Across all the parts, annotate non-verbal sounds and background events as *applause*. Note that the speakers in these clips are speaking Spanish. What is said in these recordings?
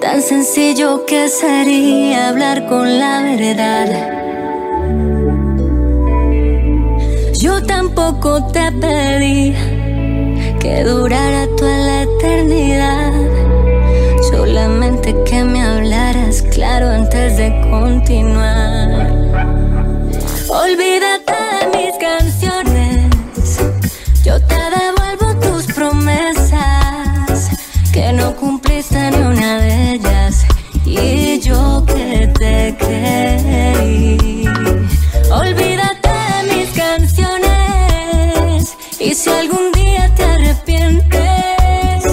Tan sencillo que sería hablar con la verdad. Yo tampoco te pedí que durara toda la eternidad. Solamente que me hablaras claro antes de continuar. Olvídate de mis canciones. Ni una de ellas. Y yo que te creí. Olvídate de mis canciones. Y si algún día te arrepientes,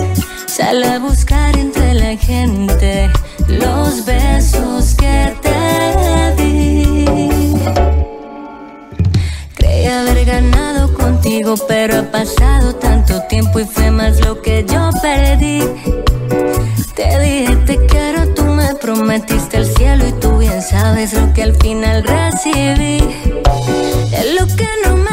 sal a buscar entre la gente los besos que te di. Creí haber ganado contigo, pero ha pasado tanto tiempo y fue más lo que yo perdí. Te dije te quiero, tú me prometiste el cielo y tú bien sabes lo que al final recibí. Es lo que no me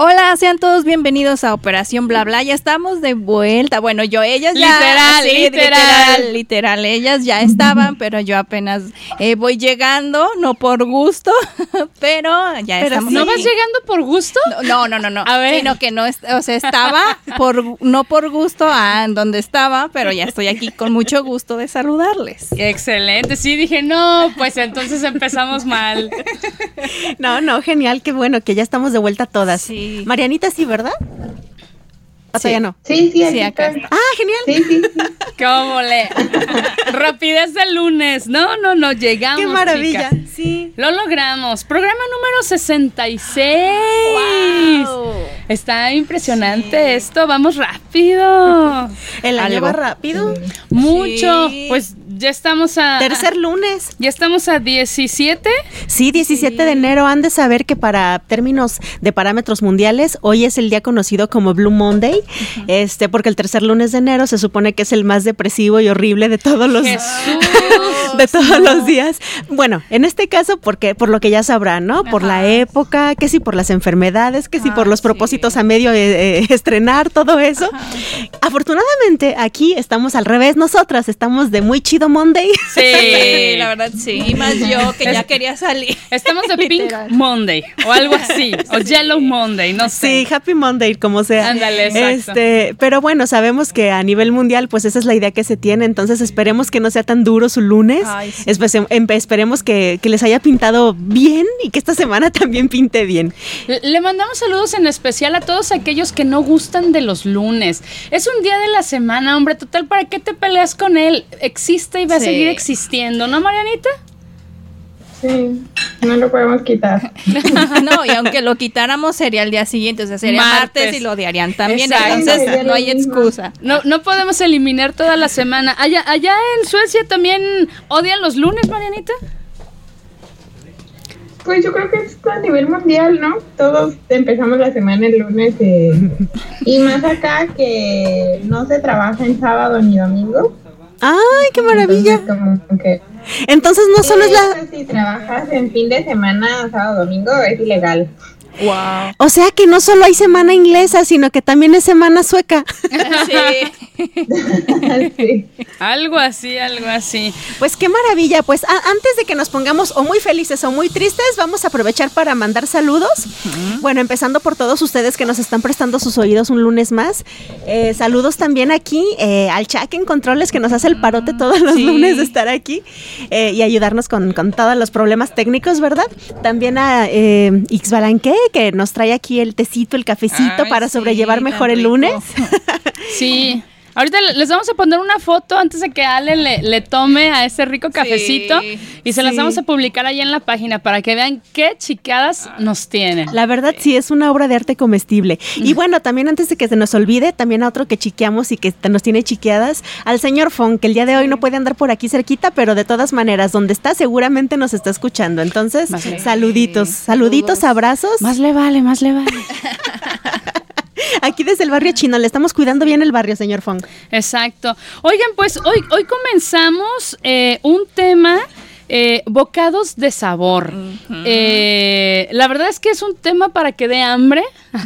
Hola, sean todos bienvenidos a Operación Bla Bla. Ya estamos de vuelta. Bueno, yo, ellas ya. Literal, sí, literal. literal, literal. Ellas ya estaban, *laughs* pero yo apenas eh, voy llegando, no por gusto, *laughs* pero ya estamos. ¿No vas llegando por gusto? No, no, no, no. A ver. Sino que no, o sea, estaba por, no por gusto a donde estaba, pero ya estoy aquí con mucho gusto de saludarles. *laughs* Excelente, sí, dije, no, pues entonces empezamos mal. No, no, genial, qué bueno que ya estamos de vuelta todas. Sí. Marianita, sí, ¿verdad? O sea, Sí. ya no. Sí, sí, Sí, acá está. Ah, genial. Sí, sí, sí. *laughs* ¿Cómo le? *laughs* Rapidez del lunes. No, no, no, llegamos. Qué maravilla. chicas. Sí. Lo logramos. Programa número 66. Wow. Está impresionante esto. Vamos rápido. *laughs* El año Algo. va rápido. Mucho. Sí. Pues ya estamos a. Tercer lunes. Ya estamos a 17. Sí, 17 de enero. Han de saber que para términos de parámetros mundiales, hoy es el día conocido como Blue Monday, este, porque el tercer lunes de enero se supone que es el más depresivo y horrible de todos los Jesús. de todos los días. Bueno, en este caso, porque por lo que ya sabrán, ¿no? Por la época, que si por las enfermedades, que si por Ah, los sí. propósitos a medio eh, eh, estrenar, todo eso. Afortunadamente, aquí estamos al revés, nosotras estamos de muy chido Yellow Monday. *laughs* Sí, la verdad sí. Y más yo que ya quería salir. Estamos de *laughs* Pink Monday o algo así, o Yellow Monday, no sé. Sí, Happy Monday, como sea. Ándale, exacto. Este, pero bueno, sabemos que a nivel mundial, pues esa es la idea que se tiene. Entonces esperemos que no sea tan duro su lunes. Ay, sí. Espe- em- esperemos que, que les haya pintado bien y que esta semana *laughs* también pinte bien. Le mandamos saludos en especial a todos aquellos que no gustan de los lunes. Es un día de la semana, hombre, total, ¿para qué te peleas con él? Existe y va a seguir existiendo, ¿no, Marianita? Sí, no lo podemos quitar. *laughs* no, y aunque lo quitáramos sería el día siguiente, o sea, sería martes, Martes. y lo odiarían también. Exacto. Entonces no hay mismo. excusa. No, no podemos eliminar toda la semana. Allá, allá en Suecia también odian los lunes, Marianita. Pues yo creo que es a nivel mundial, ¿no? Todos empezamos la semana el lunes eh, y más acá que no se trabaja en sábado ni domingo. ¡Ay, qué maravilla! Entonces, como que Entonces no solo es la... si trabajas en fin de semana, sábado, domingo, es ilegal. Wow. O sea que no solo hay semana inglesa, sino que también es semana sueca. *laughs* sí. *laughs* sí. Algo así, algo así. Pues qué maravilla. Pues a- antes de que nos pongamos o muy felices o muy tristes, vamos a aprovechar para mandar saludos. Bueno, empezando por todos ustedes que nos están prestando sus oídos un lunes más. Eh, saludos también aquí eh, al Chac en Controles que nos hace el parote todos los sí. lunes de estar aquí eh, y ayudarnos con, con todos los problemas técnicos, ¿verdad? También a eh, Ixbalanque que nos trae aquí el tecito, el cafecito Ay, para sí, sobrellevar mejor el lunes. *laughs* Sí. Ahorita le- les vamos a poner una foto antes de que Ale le, le tome a ese rico cafecito Sí. y se las Sí. vamos a publicar ahí en la página para que vean qué chicadas nos tienen. La verdad sí es una obra de arte comestible. Y bueno, también antes de que se nos olvide, también a otro que chiqueamos y que nos tiene chiqueadas, al señor Fon, que el día de hoy no puede andar por aquí cerquita, pero de todas maneras, donde está seguramente nos está escuchando. Entonces, saluditos, saluditos, Saludos. abrazos. Más le vale, más le vale. *laughs* Aquí desde el barrio chino, le estamos cuidando bien el barrio, señor Fon. Exacto. Oigan, pues hoy, hoy comenzamos eh, un tema. Eh, bocados de sabor. Eh, la verdad es que es un tema para que dé hambre. *laughs*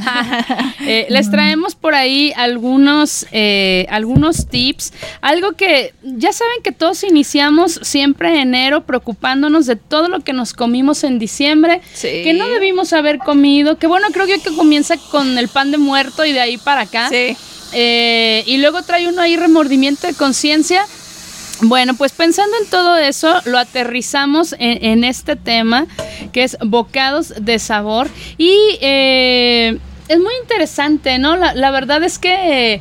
Eh, les traemos por ahí algunos, eh, algunos tips. Algo que ya saben que todos iniciamos siempre en enero preocupándonos de todo lo que nos comimos en diciembre. Sí. Que no debimos haber comido. Que bueno, creo yo que comienza con el pan de muerto y de ahí para acá. Sí. Eh, y luego trae uno ahí remordimiento de conciencia. Bueno, pues pensando en todo eso, lo aterrizamos en, en este tema, que es bocados de sabor. Y eh, es muy interesante, ¿no? La, la verdad es que eh,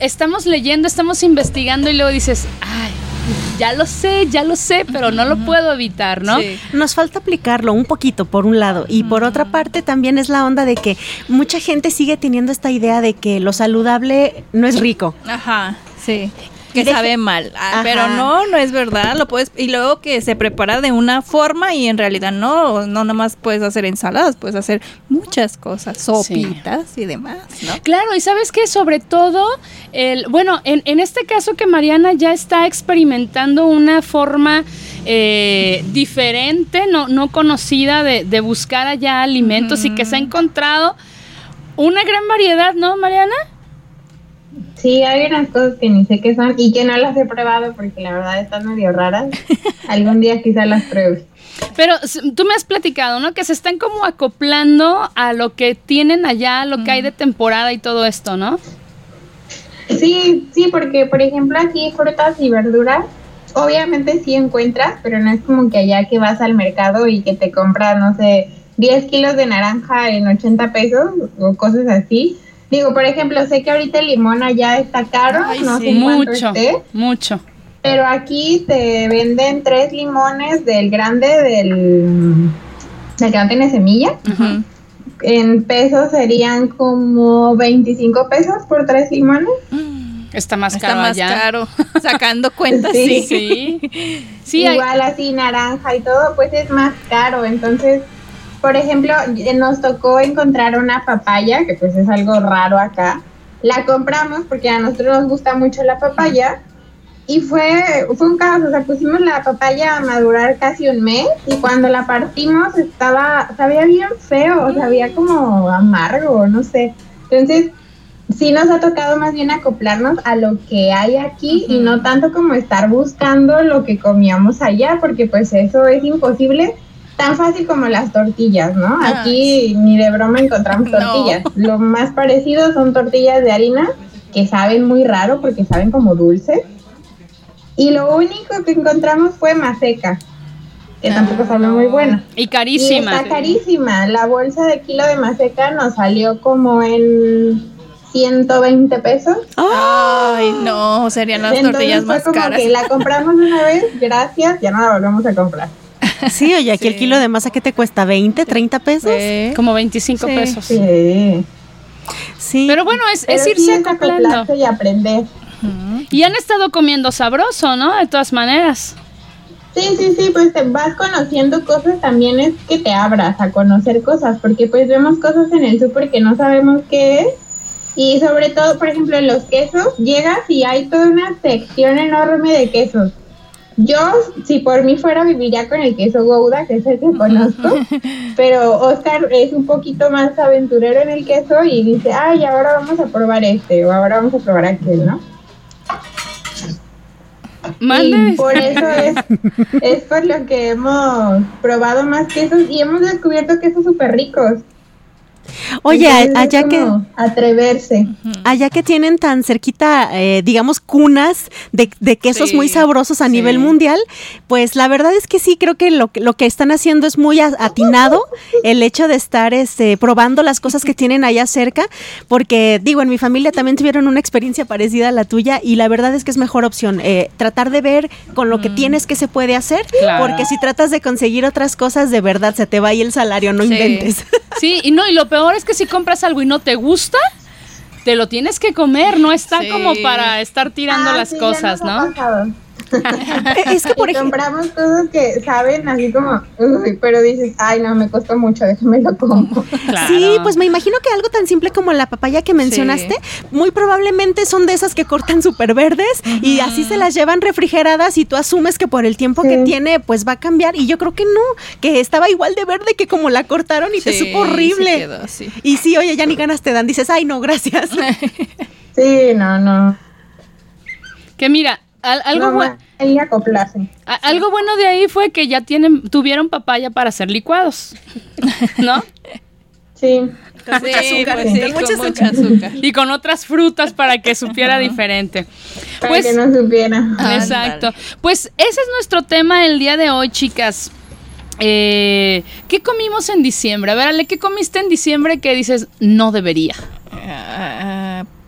estamos leyendo, estamos investigando y luego dices, ay, ya lo sé, ya lo sé, pero no lo puedo evitar, ¿no? Sí. Nos falta aplicarlo un poquito por un lado y por otra parte también es la onda de que mucha gente sigue teniendo esta idea de que lo saludable no es rico. Ajá, sí. Que sabe mal. Ah, pero no, no es verdad. Lo puedes y luego que se prepara de una forma y en realidad no, no nomás puedes hacer ensaladas, puedes hacer muchas cosas, sopitas y demás, ¿no? Claro, y sabes que sobre todo, el, bueno, en, en este caso que Mariana ya está experimentando una forma eh, diferente, no, no conocida de, de buscar allá alimentos y que se ha encontrado una gran variedad, ¿no, Mariana? Sí, hay unas cosas que ni sé qué son y que no las he probado porque la verdad están medio raras. *laughs* Algún día quizá las pruebe. Pero tú me has platicado, ¿no? Que se están como acoplando a lo que tienen allá, lo que hay de temporada y todo esto, ¿no? Sí, sí, porque por ejemplo aquí frutas y verduras, obviamente sí encuentras, pero no es como que allá que vas al mercado y que te compras, no sé, 10 kilos de naranja en 80 pesos o cosas así. Digo, por ejemplo, sé que ahorita el limón allá está caro, Ay, no sí. sé Mucho, esté, mucho. pero aquí te venden tres limones del grande del, del que no tiene semilla. En pesos serían como 25 pesos por tres limones. Está más Está caro más allá. caro. *laughs* Sacando cuentas, Sí. sí. Sí. Sí, hay- Igual así naranja y todo, pues es más caro. Entonces, por ejemplo, eh, nos tocó encontrar una papaya, que pues es algo raro acá. La compramos porque a nosotros nos gusta mucho la papaya. Y fue, fue un caos, o sea, pusimos la papaya a madurar casi un mes y cuando la partimos estaba, sabía bien feo, sabía como amargo, no sé. Entonces, sí nos ha tocado más bien acoplarnos a lo que hay aquí y no tanto como estar buscando lo que comíamos allá, porque pues eso es imposible tan fácil como las tortillas, ¿no? Ah, Aquí ni de broma encontramos *laughs* No. tortillas. Lo más parecido son tortillas de harina que saben muy raro porque saben como dulce. Y lo único que encontramos fue maseca, que tampoco sabe muy buena. Y Y carísima. está carísima. La bolsa de kilo de maseca nos salió como en 120 pesos. Ay, no, serían las Entonces tortillas fue más como caras. que la compramos una vez, gracias, ya no la volvemos a comprar. Sí, oye, aquí el kilo de masa que te cuesta 20, 30 pesos. Sí. Como 25 Sí. pesos. Sí. Sí. Pero bueno, es, Pero es irse acoplando. y aprender. Y han estado comiendo sabroso, ¿no? De todas maneras. Sí, sí, sí, pues te vas conociendo cosas, también es que te abras a conocer cosas, porque pues vemos cosas en el súper que no sabemos qué es. Y sobre todo, por ejemplo, en los quesos, llegas y hay toda una sección enorme de quesos. Yo, si por mí fuera, viviría con el queso Gouda, que es el que conozco, *laughs* pero Oscar es un poquito más aventurero en el queso y dice, ay, ahora vamos a probar este, o ahora vamos a probar aquel, ¿no? Y por eso es, es por lo que hemos probado más quesos y hemos descubierto quesos súper ricos. Oye, Entonces allá que Atreverse. allá que tienen tan cerquita, eh, digamos, cunas de, de quesos Sí, muy sabrosos a sí. nivel mundial, pues la verdad es que sí, creo que lo, que- lo que están haciendo es muy atinado *laughs* el hecho de estar este, probando las cosas que tienen allá cerca, porque digo, en mi familia también tuvieron una experiencia parecida a la tuya y la verdad es que es mejor opción eh, tratar de ver con lo que tienes que se puede hacer, Claro. porque si tratas de conseguir otras cosas, de verdad se te va ahí el salario, no Sí. inventes. Sí, y no, y lo peor es que si compras algo y no te gusta, te lo tienes que comer, no está Sí. como para estar tirando Ah, las sí, ya cosas, ¿no? *laughs* es que por Y ejemplo... compramos cosas que saben así como, uy, pero dices, ay, no, me costó mucho, déjame lo como. *laughs* Claro. Sí, pues me imagino que algo tan simple como la papaya que mencionaste, muy probablemente son de esas que cortan súper verdes y así se las llevan refrigeradas y tú asumes que por el tiempo que tiene pues va a cambiar y yo creo que no, que estaba igual de verde que como la cortaron y te supo horrible. sí quedó así. Y sí, oye, ya ni ganas te dan, dices, ay no, gracias. *laughs* Sí, no, no. Que mira, al- algo, no, bue- ahí acoplarse. a- algo bueno de ahí fue que ya tienen, tuvieron papaya para hacer licuados, *laughs* ¿no? Sí. Con mucho Sí, azúcar, pues sí, con con azúcar. Y con otras frutas para que supiera diferente. Para Pues, que no supiera. Ah, Exacto. Pues ese es nuestro tema del día de hoy, chicas. Eh, ¿Qué comimos en diciembre? A ver, Ale, ¿qué comiste en diciembre que dices no debería? Ah,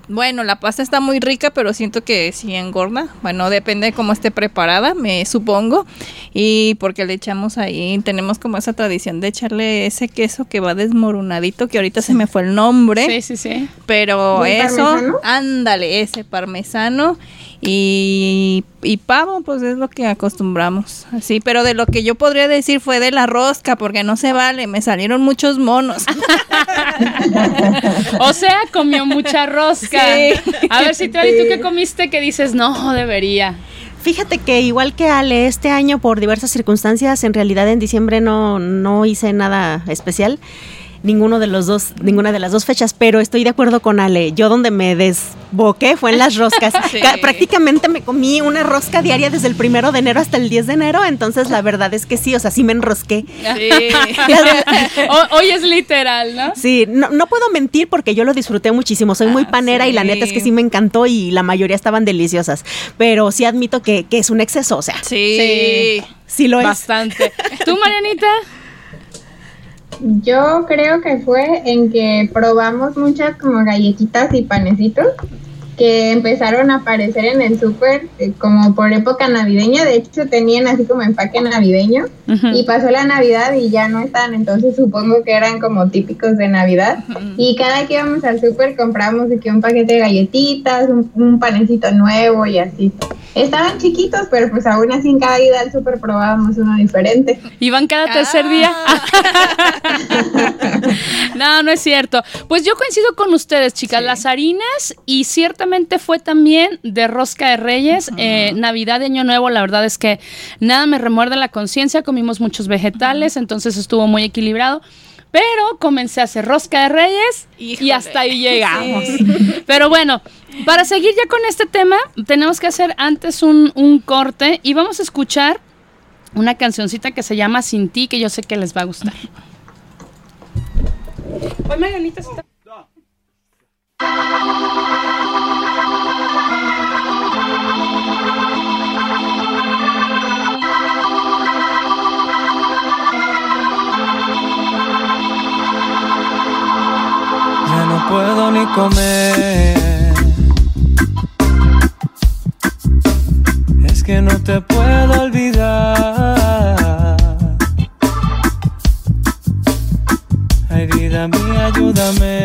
bueno, la pasta está muy rica, pero siento que sí engorda. Bueno, depende de cómo esté preparada, me supongo. Y porque le echamos ahí, tenemos como esa tradición de echarle ese queso que va desmoronadito, que ahorita se me fue el nombre. Sí, sí, sí. Pero ¿Y el eso, parmesano? ándale, ese parmesano y, y pavo, pues es lo que acostumbramos. Así, pero de lo que yo podría decir fue de la rosca, porque no se vale, me salieron muchos monos. *laughs* O sea, comió mucha rosca. Sí. A ver, si ¿tú qué comiste que dices no debería? Fíjate que igual que Ale, este año por diversas circunstancias, en realidad en diciembre no, no hice nada especial. Ninguno de los dos, ninguna de las dos fechas, pero estoy de acuerdo con Ale. Yo donde me desboqué fue en las roscas. *laughs* Sí. Prácticamente me comí una rosca diaria desde el primero de enero hasta el 10 de enero, entonces la verdad es que sí, o sea, sí me enrosqué. Sí. *laughs* O- hoy es literal, ¿no? Sí, no, no puedo mentir porque yo lo disfruté muchísimo. Soy muy Ah, panera y la neta es que sí me encantó y la mayoría estaban deliciosas. Pero sí admito que, que es un exceso, o sea, sí, Sí. Sí. lo es. Bastante. ¿Tú, Marianita? *laughs* Yo creo que fue en que probamos muchas como galletitas y panecitos que empezaron a aparecer en el súper eh, como por época navideña. De hecho, tenían así como empaque navideño. Ujú. Y pasó la Navidad y ya no están, entonces supongo que eran como típicos de Navidad. Y cada que íbamos al súper compramos que un paquete de galletitas, un, un panecito nuevo y así. Estaban chiquitos, pero pues aún así en cada ida al súper probábamos uno diferente. ¿Iban cada tercer día? *laughs* no, no es cierto. Pues yo coincido con ustedes, chicas. Las harinas y fue también de rosca de reyes, eh, Navidad Año Nuevo. La verdad es que nada me remuerde la conciencia. Comimos muchos vegetales, entonces estuvo muy equilibrado. Pero comencé a hacer rosca de reyes y hasta ahí llegamos. *laughs* Pero bueno, para seguir ya con este tema, tenemos que hacer antes un, un corte y vamos a escuchar una cancioncita que se llama Sin ti, que yo sé que les va a gustar. Hoy Marianita está- puedo ni comer. Es que no te puedo olvidar. Ay, vida mía, ayúdame.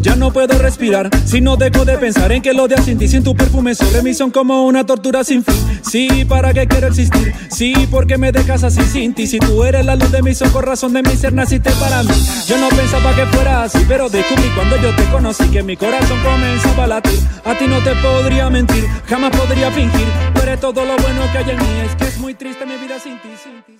Ya no puedo respirar. Si no dejo de pensar en que los días sin ti, sin tu perfume sobre mí son como una tortura sin fin. Sí, ¿para qué quiero existir? Sí, porque me dejas así sin ti. Si tú eres la luz de mis ojos, razón de mi ser, naciste para mí. Yo no pensaba que fuera así, pero descubrí cuando yo te conocí que mi corazón comenzaba a latir. A ti no te podría mentir, jamás podría fingir. Tú eres todo lo bueno que hay en mí. Es que es muy triste mi vida sin ti, sin ti,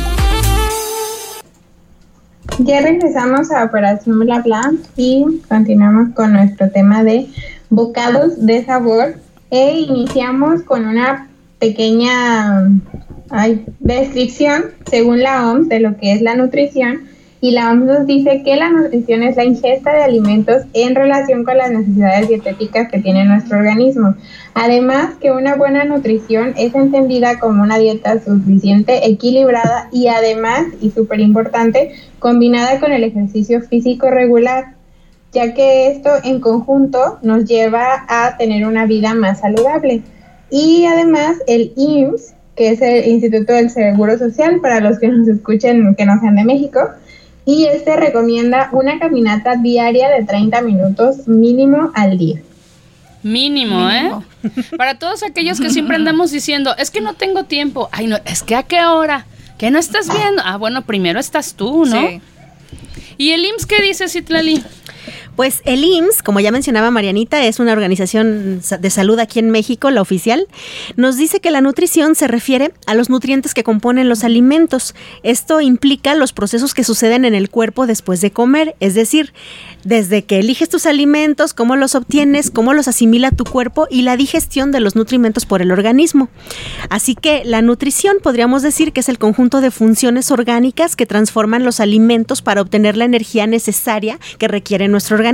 Ya regresamos a Operación Bla Bla y continuamos con nuestro tema de bocados de sabor. E iniciamos con una pequeña descripción según la OMS de lo que es la nutrición y la OMS nos dice que la nutrición es la ingesta de alimentos en relación con las necesidades dietéticas que tiene nuestro organismo. Además que una buena nutrición es entendida como una dieta suficiente, equilibrada y además, y súper importante, combinada con el ejercicio físico regular, ya que esto en conjunto nos lleva a tener una vida más saludable. Y además el IMSS, que es el Instituto del Seguro Social, para los que nos escuchen que no sean de México, y este recomienda una caminata diaria de 30 minutos mínimo al día. Mínimo, ¿eh? *laughs* Para todos aquellos que siempre andamos diciendo, es que no tengo tiempo. Ay, no, es que a qué hora? ¿Que no estás viendo? Ah, bueno, primero estás tú, ¿no? Sí. ¿Y el IMSS qué dice, Citlali? Pues el IMSS, como ya mencionaba Marianita, es una organización de salud aquí en México, la oficial, nos dice que la nutrición se refiere a los nutrientes que componen los alimentos. Esto implica los procesos que suceden en el cuerpo después de comer, es decir, desde que eliges tus alimentos, cómo los obtienes, cómo los asimila tu cuerpo y la digestión de los nutrimentos por el organismo. Así que la nutrición podríamos decir que es el conjunto de funciones orgánicas que transforman los alimentos para obtener la energía necesaria que requiere nuestro organismo.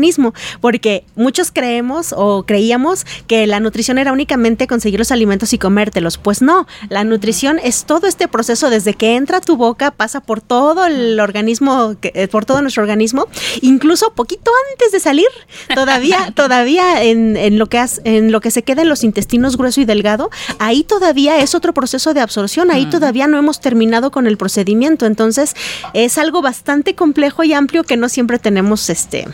Porque muchos creemos o creíamos que la nutrición era únicamente conseguir los alimentos y comértelos. Pues no, la nutrición es todo este proceso desde que entra a tu boca, pasa por todo el organismo, eh, por todo nuestro organismo, incluso poquito antes de salir, todavía, *laughs* todavía en, en lo que has- en lo que se queda en los intestinos grueso y delgado, ahí todavía es otro proceso de absorción, ahí todavía no hemos terminado con el procedimiento. Entonces, es algo bastante complejo y amplio que no siempre tenemos este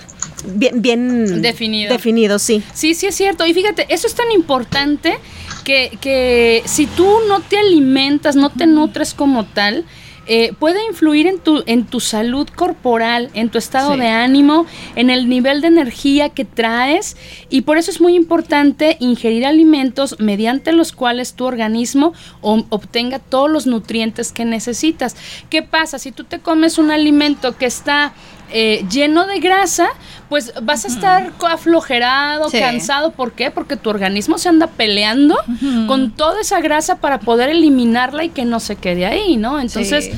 bien, bien Definido. definido, sí. Sí, sí es cierto. Y fíjate, eso es tan importante que, que si tú no te alimentas, no te nutres como tal, eh, puede influir en tu, en tu salud corporal, en tu estado Sí. de ánimo, en el nivel de energía que traes. Y por eso es muy importante ingerir alimentos mediante los cuales tu organismo obtenga todos los nutrientes que necesitas. ¿Qué pasa? Si tú te comes un alimento que está eh, lleno de grasa, pues vas a estar co- aflojerado, Sí. cansado. ¿Por qué? Porque tu organismo se anda peleando con toda esa grasa para poder eliminarla y que no se quede ahí, ¿no? Entonces, Sí.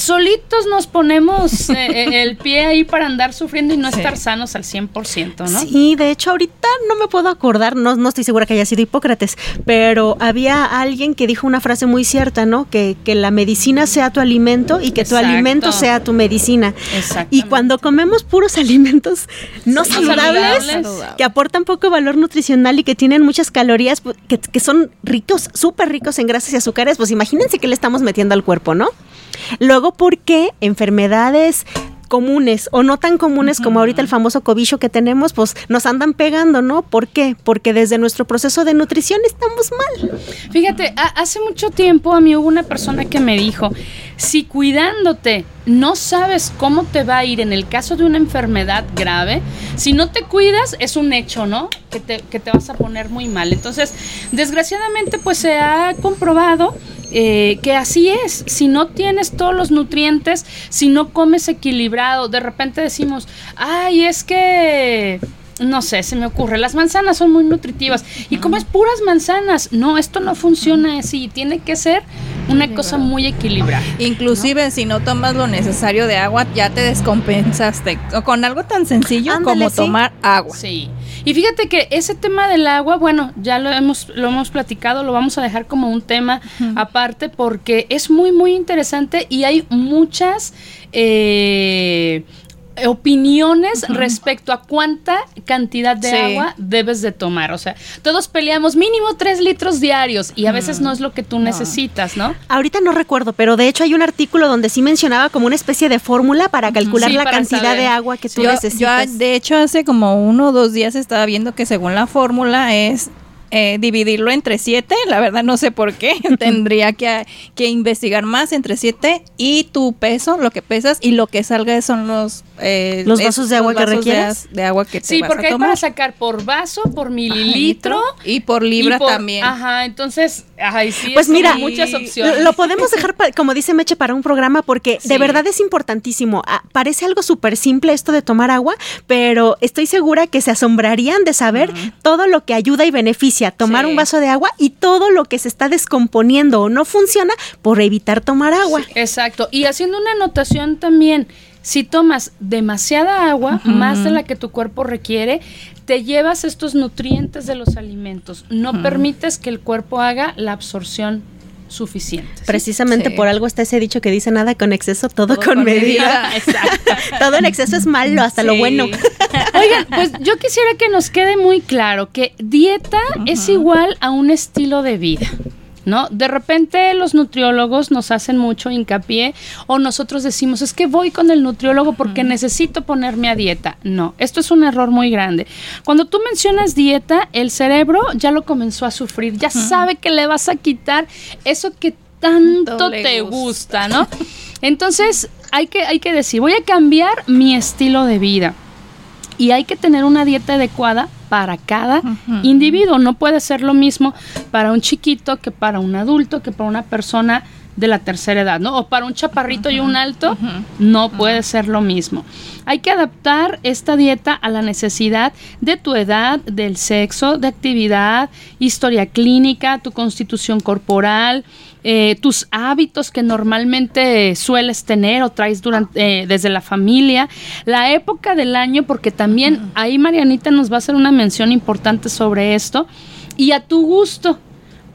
solitos nos ponemos *laughs* eh, eh, el pie ahí para andar sufriendo y no Sí. estar sanos al 100%, ¿no? Sí, de hecho ahorita no me puedo acordar, no, no estoy segura que haya sido Hipócrates, pero había alguien que dijo una frase muy cierta, ¿no? Que, que la medicina sea tu alimento y que tu Exacto. alimento sea tu medicina. Exactamente. Y cuando comemos puros *laughs* alimentos no Sí, saludables, saludables. que aportan poco valor nutricional y que tienen muchas calorías, pu- que, que son ricos, súper ricos en grasas y azúcares, pues imagínense qué le estamos metiendo al cuerpo, ¿no? Luego, ¿por qué enfermedades comunes o no tan comunes como ahorita el famoso cobicho que tenemos, pues nos andan pegando, ¿no? ¿Por qué? Porque desde nuestro proceso de nutrición estamos mal. Fíjate, ha- hace mucho tiempo a mí hubo una persona que me dijo, si cuidándote no sabes cómo te va a ir en el caso de una enfermedad grave, si no te cuidas es un hecho, ¿no? Que te, que te vas a poner muy mal. Entonces, desgraciadamente pues se ha comprobado eh, que así es, si no tienes todos los nutrientes, si no comes equilibrado, de repente decimos, ay, es que no sé, se me ocurre, las manzanas son muy nutritivas y comes puras manzanas. No, esto no funciona así, tiene que ser una cosa muy equilibrada. Inclusive si no tomas lo necesario de agua, ya te descompensaste. O Con algo tan sencillo Ándale, como sí. tomar agua. Sí. Y fíjate que ese tema del agua, bueno, ya lo hemos, lo hemos platicado, lo vamos a dejar como un tema aparte porque es muy, muy interesante y hay muchas eh, opiniones respecto a cuánta cantidad de Sí. agua debes de tomar. O sea, todos peleamos mínimo tres litros diarios y a veces no es lo que tú necesitas, ¿no? Ahorita no recuerdo, pero de hecho hay un artículo donde sí mencionaba como una especie de fórmula para calcular Sí, la para cantidad saber. de agua que tú Yo, necesitas. yo, de hecho, hace como uno o dos días estaba viendo que según la fórmula es eh, dividirlo entre siete. La verdad no sé por qué. *laughs* Tendría que, que investigar más entre siete y tu peso, lo que pesas y lo que salga son los eh, Los vasos de agua que vasos de- requieras. De, agua que te Sí, vas porque a hay para sacar por vaso, por Ajá, mililitro. y por libra y por- también. Ajá, entonces, ay, sí, Pues mira, muchas Lo- opciones. Lo podemos dejar, pa- como dice Meche, para un programa porque Sí. de verdad es importantísimo. Ah, parece algo súper simple esto de tomar agua, pero estoy segura que se asombrarían de saber todo lo que ayuda y beneficia tomar Sí. un vaso de agua y todo lo que se está descomponiendo o no funciona por evitar tomar agua. Exacto. Y haciendo una anotación también, si tomas demasiada agua, más de la que tu cuerpo requiere, te llevas estos nutrientes de los alimentos. No permites que el cuerpo haga la absorción suficiente. ¿sí? Precisamente Sí. por algo está ese dicho que dice nada con exceso, todo, Todo con, con medida. medida. *laughs* Exacto. todo en exceso es malo, hasta lo bueno. *laughs* Oigan, pues yo quisiera que nos quede muy claro que dieta es igual a un estilo de vida. ¿No? De repente los nutriólogos nos hacen mucho hincapié o nosotros decimos, es que voy con el nutriólogo porque necesito ponerme a dieta. No, esto es un error muy grande. Cuando tú mencionas dieta, el cerebro ya lo comenzó a sufrir, ya sabe que le vas a quitar eso que tanto te gusta. gusta, ¿no? Entonces, hay que, hay que decir, voy a cambiar mi estilo de vida. y hay que tener una dieta adecuada para cada individuo. No puede ser lo mismo para un chiquito que para un adulto, que para una persona de la tercera edad, ¿no? O para un chaparrito y un alto, no puede ser lo mismo. Hay que adaptar esta dieta a la necesidad de tu edad, del sexo, de actividad, historia clínica, tu constitución corporal, eh, tus hábitos que normalmente sueles tener o traes durante, eh, desde la familia, la época del año, porque también ahí Marianita nos va a hacer una mención importante sobre esto, y a tu gusto.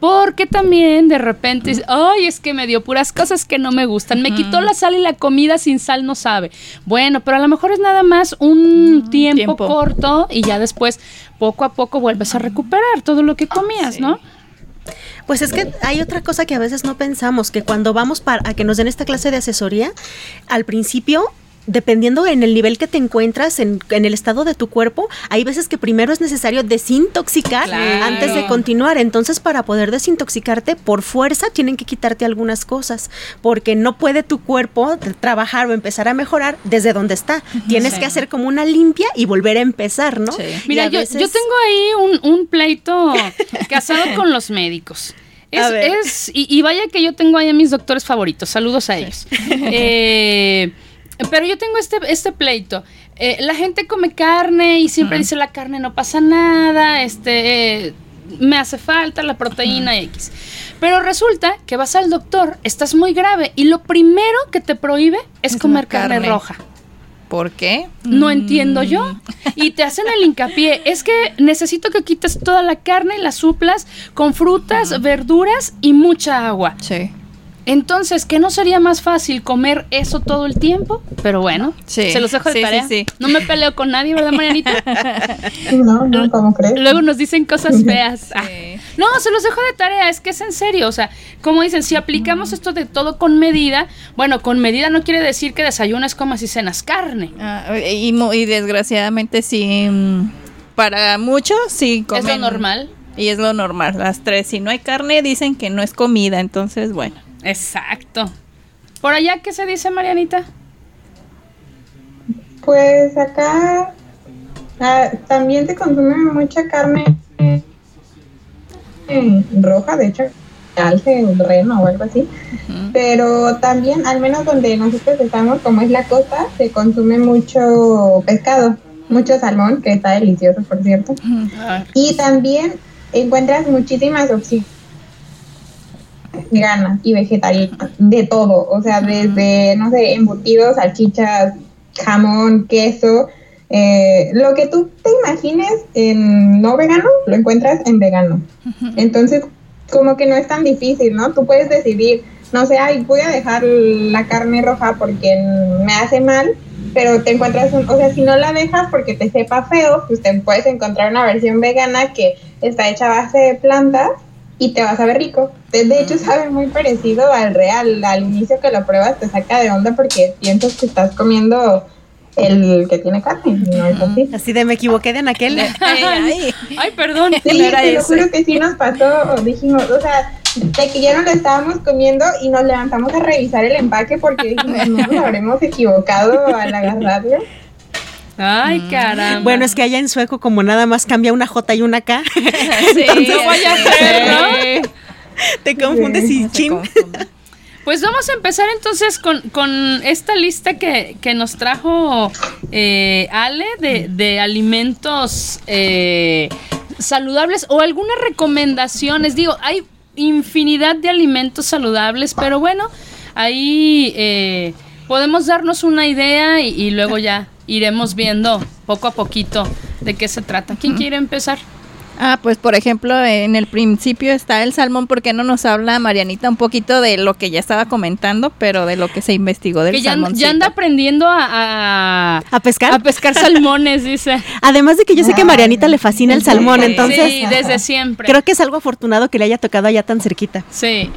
Porque también de repente, ay, es que me dio puras cosas que no me gustan. Me quitó la sal y la comida sin sal no sabe. Bueno, pero a lo mejor es nada más un tiempo, tiempo. corto y ya después, poco a poco, vuelves a recuperar todo lo que comías, ¿no? Pues es que hay otra cosa que a veces no pensamos, que cuando vamos para a que nos den esta clase de asesoría, al principio dependiendo en el nivel que te encuentras, en, en el estado de tu cuerpo, hay veces que primero es necesario desintoxicar Claro. antes de continuar. Entonces, para poder desintoxicarte, por fuerza tienen que quitarte algunas cosas, porque no puede tu cuerpo trabajar o empezar a mejorar desde donde está. Tienes Sí. que hacer como una limpia y volver a empezar, ¿no? Sí. Mira, yo, veces- yo tengo ahí un, un pleito *laughs* casado con los médicos. Es, y vaya que yo tengo ahí a mis doctores favoritos. Saludos a ellos. *laughs* Eh, pero yo tengo este, este pleito. Eh, la gente come carne y siempre dice la carne no pasa nada, este, eh, me hace falta la proteína X. Pero resulta que vas al doctor, estás muy grave y lo primero que te prohíbe es, comer carne carne. roja. ¿Por qué? No entiendo yo. Y te hacen el hincapié. Es que necesito que quites toda la carne y la suplas con frutas, verduras y mucha agua. Sí. Entonces, ¿qué no sería más fácil comer eso todo el tiempo? Pero bueno, Sí. se los dejo de Sí, tarea. sí. No me peleo con nadie, ¿verdad, Marianita? *laughs* No, no, ¿cómo crees? Luego nos dicen cosas feas. Ah. No, se los dejo de tarea, es que es en serio. O sea, como dicen, si aplicamos esto de todo con medida, bueno, con medida no quiere decir que desayunas, comas y cenas carne. Ah, y, y desgraciadamente sí, mm, para muchos sí comen. Es lo normal. Y es lo normal, las tres. Si no hay carne dicen que no es comida, entonces bueno. Exacto. ¿Por allá qué se dice, Marianita? Pues acá ah, también se consume mucha carne eh, roja, de hecho, alce, reno o algo así. Pero también, al menos donde nosotros estamos, como es la costa, se consume mucho pescado, mucho salmón, que está delicioso, por cierto. Y también encuentras muchísimas opciones veganas y vegetarianas, de todo, o sea, desde, no sé, embutidos, salchichas, jamón, queso, eh, lo que tú te imagines en no vegano, lo encuentras en vegano. Entonces, como que no es tan difícil, ¿no? Tú puedes decidir, no sé, ay, voy a dejar la carne roja porque me hace mal, pero te encuentras, un- o sea, si no la dejas porque te sepa feo, pues te puedes encontrar una versión vegana que está hecha a base de plantas y te va a saber rico. De, de hecho, sabe muy parecido al real. Al inicio que lo pruebas te saca de onda porque piensas que estás comiendo el que tiene carne. No es así. Así de me equivoqué de en aquel. *laughs* Ay, ay. *laughs* Ay, perdón. Sí, No era te lo ese. juro que sí nos pasó, dijimos, o sea, de que ya no lo estábamos comiendo y nos levantamos a revisar el empaque porque dijimos, no nos habremos equivocado al agarrarlo. Ay, caramba. Bueno, es que allá en sueco como nada más cambia una J y una K, *laughs* Sí, *laughs* no vaya a ser, ¿no? te confundes y confunde. *laughs* Pues vamos a empezar entonces con, con esta lista que, que nos trajo eh, Ale de, de alimentos eh, saludables o algunas recomendaciones. Digo, hay infinidad de alimentos saludables, pero bueno, ahí eh, podemos darnos una idea y, y luego ya iremos viendo poco a poquito de qué se trata. ¿Quién quiere empezar? Ah, pues por ejemplo, en el principio está el salmón, ¿por qué no nos habla Marianita un poquito de lo que ya estaba comentando, pero de lo que se investigó del Que ya, salmón? ya anda aprendiendo a, a, ¿A pescar? a pescar salmones, dice. *laughs* Además de que yo sé que a Marianita le fascina el salmón, entonces sí, desde siempre. creo que es algo afortunado que le haya tocado allá tan cerquita. Sí.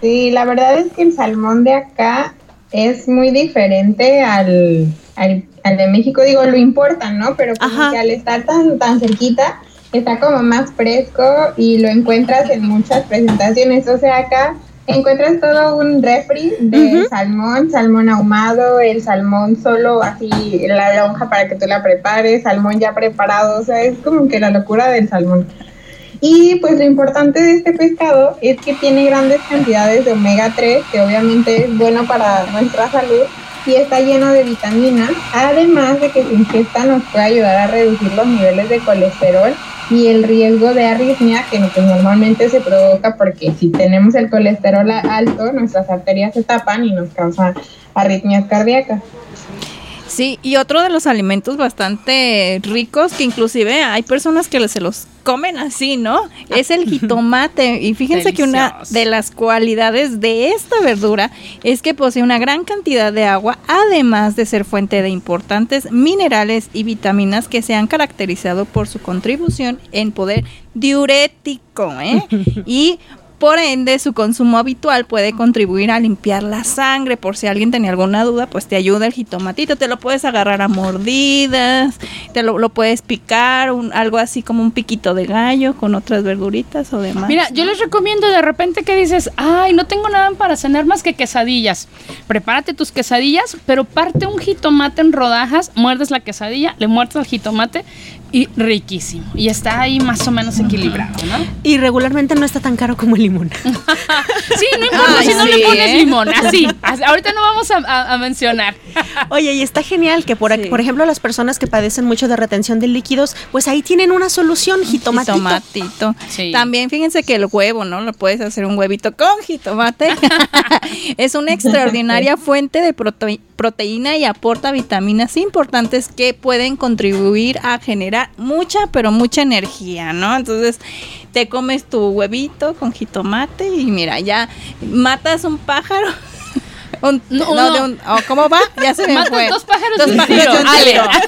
Sí, la verdad es que el salmón de acá es muy diferente al, al, al de México. Digo, lo importan, ¿no? Pero como que al estar tan, tan cerquita, está como más fresco y lo encuentras en muchas presentaciones. O sea, acá encuentras todo un refri de salmón, salmón ahumado, el salmón solo así, la lonja para que tú la prepares, salmón ya preparado, o sea, es como que la locura del salmón. Y pues lo importante de este pescado es que tiene grandes cantidades de omega 3, que obviamente es bueno para nuestra salud, y está lleno de vitaminas, además de que su ingesta nos puede ayudar a reducir los niveles de colesterol y el riesgo de arritmia que pues, normalmente se provoca porque si tenemos el colesterol alto, nuestras arterias se tapan y nos causa arritmias cardíacas. Sí, y otro de los alimentos bastante ricos que inclusive hay personas que se los comen así, ¿no? Es el jitomate. Y fíjense que una de las cualidades de esta verdura es que posee una gran cantidad de agua, además de ser fuente de importantes minerales y vitaminas que se han caracterizado por su contribución en poder diurético, ¿eh? *laughs* Y por ende, su consumo habitual puede contribuir a limpiar la sangre. Por si alguien tenía alguna duda, pues te ayuda el jitomatito. Te lo puedes agarrar a mordidas, te lo, puedes picar, un, algo así como un piquito de gallo con otras verduritas o demás. Mira, yo les recomiendo de repente que dices, ay, no tengo nada para cenar más que quesadillas. Prepárate tus quesadillas, pero parte un jitomate en rodajas, muerdes la quesadilla, le muerdes el jitomate y riquísimo. Y está ahí más o menos equilibrado, ¿no? Y regularmente no está tan caro como el limón. *laughs* sí, no importa si no le pones ¿eh? limón, así. Ahorita no vamos a, mencionar. *laughs* Oye, y está genial que, por, por ejemplo, las personas que padecen mucho de retención de líquidos, pues ahí tienen una solución, jitomatito. Jitomatito. También fíjense que el huevo, ¿no? Lo puedes hacer un huevito con jitomate. *laughs* es una extraordinaria fuente de proteína y aporta vitaminas importantes que pueden contribuir a generar mucha, pero mucha energía, ¿no? Entonces te comes tu huevito con jitomate y mira, ya matas un pájaro no, De un, oh, ¿Cómo va? Ya se me fue. dos pájaros dos pájaros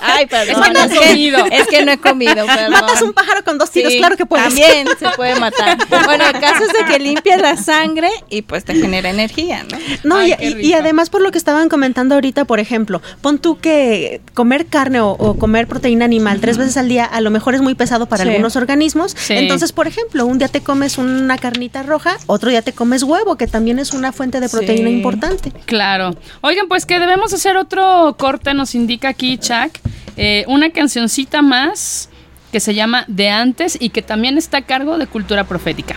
Ay, perdón. Es que no, has comido. Es que no he comido. *laughs* Matas un pájaro con dos tiros, claro que puedes. También se puede *laughs* matar. Bueno, el caso es de que limpia la sangre y pues te genera energía, ¿no? No, y, además por lo que estaban comentando ahorita, por ejemplo, pon tú que comer carne o, comer proteína animal tres veces al día a lo mejor es muy pesado para algunos organismos. Entonces, por ejemplo, un día te comes una carnita roja, otro día te comes huevo, que también es una fuente de proteína importante. Claro. Oigan, pues que debemos hacer otro corte, nos indica aquí Chuck. Eh, una cancioncita más que se llama De antes y que también está a cargo de Cultura Profética.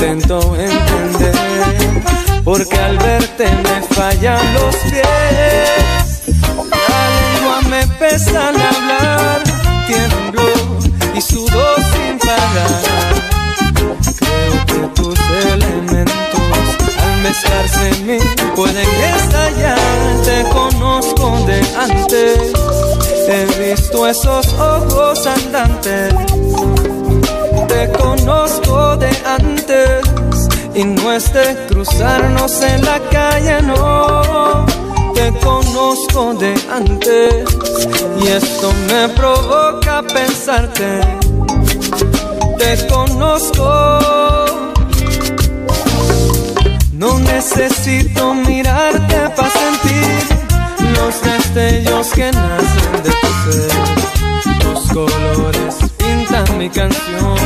Intento entender, porque al verte me fallan los pies, la lengua me pesa al hablar, tiemblo y sudo sin parar, creo que tus elementos al mezclarse en mí pueden estallar, te conozco de antes. He visto esos ojos andantes, te conozco de antes y no es de cruzarnos en la calle, no. Te conozco de antes y esto me provoca pensarte. Te conozco. No necesito mirarte para sentir los destellos que nacen de tu ser. Los colores mi canción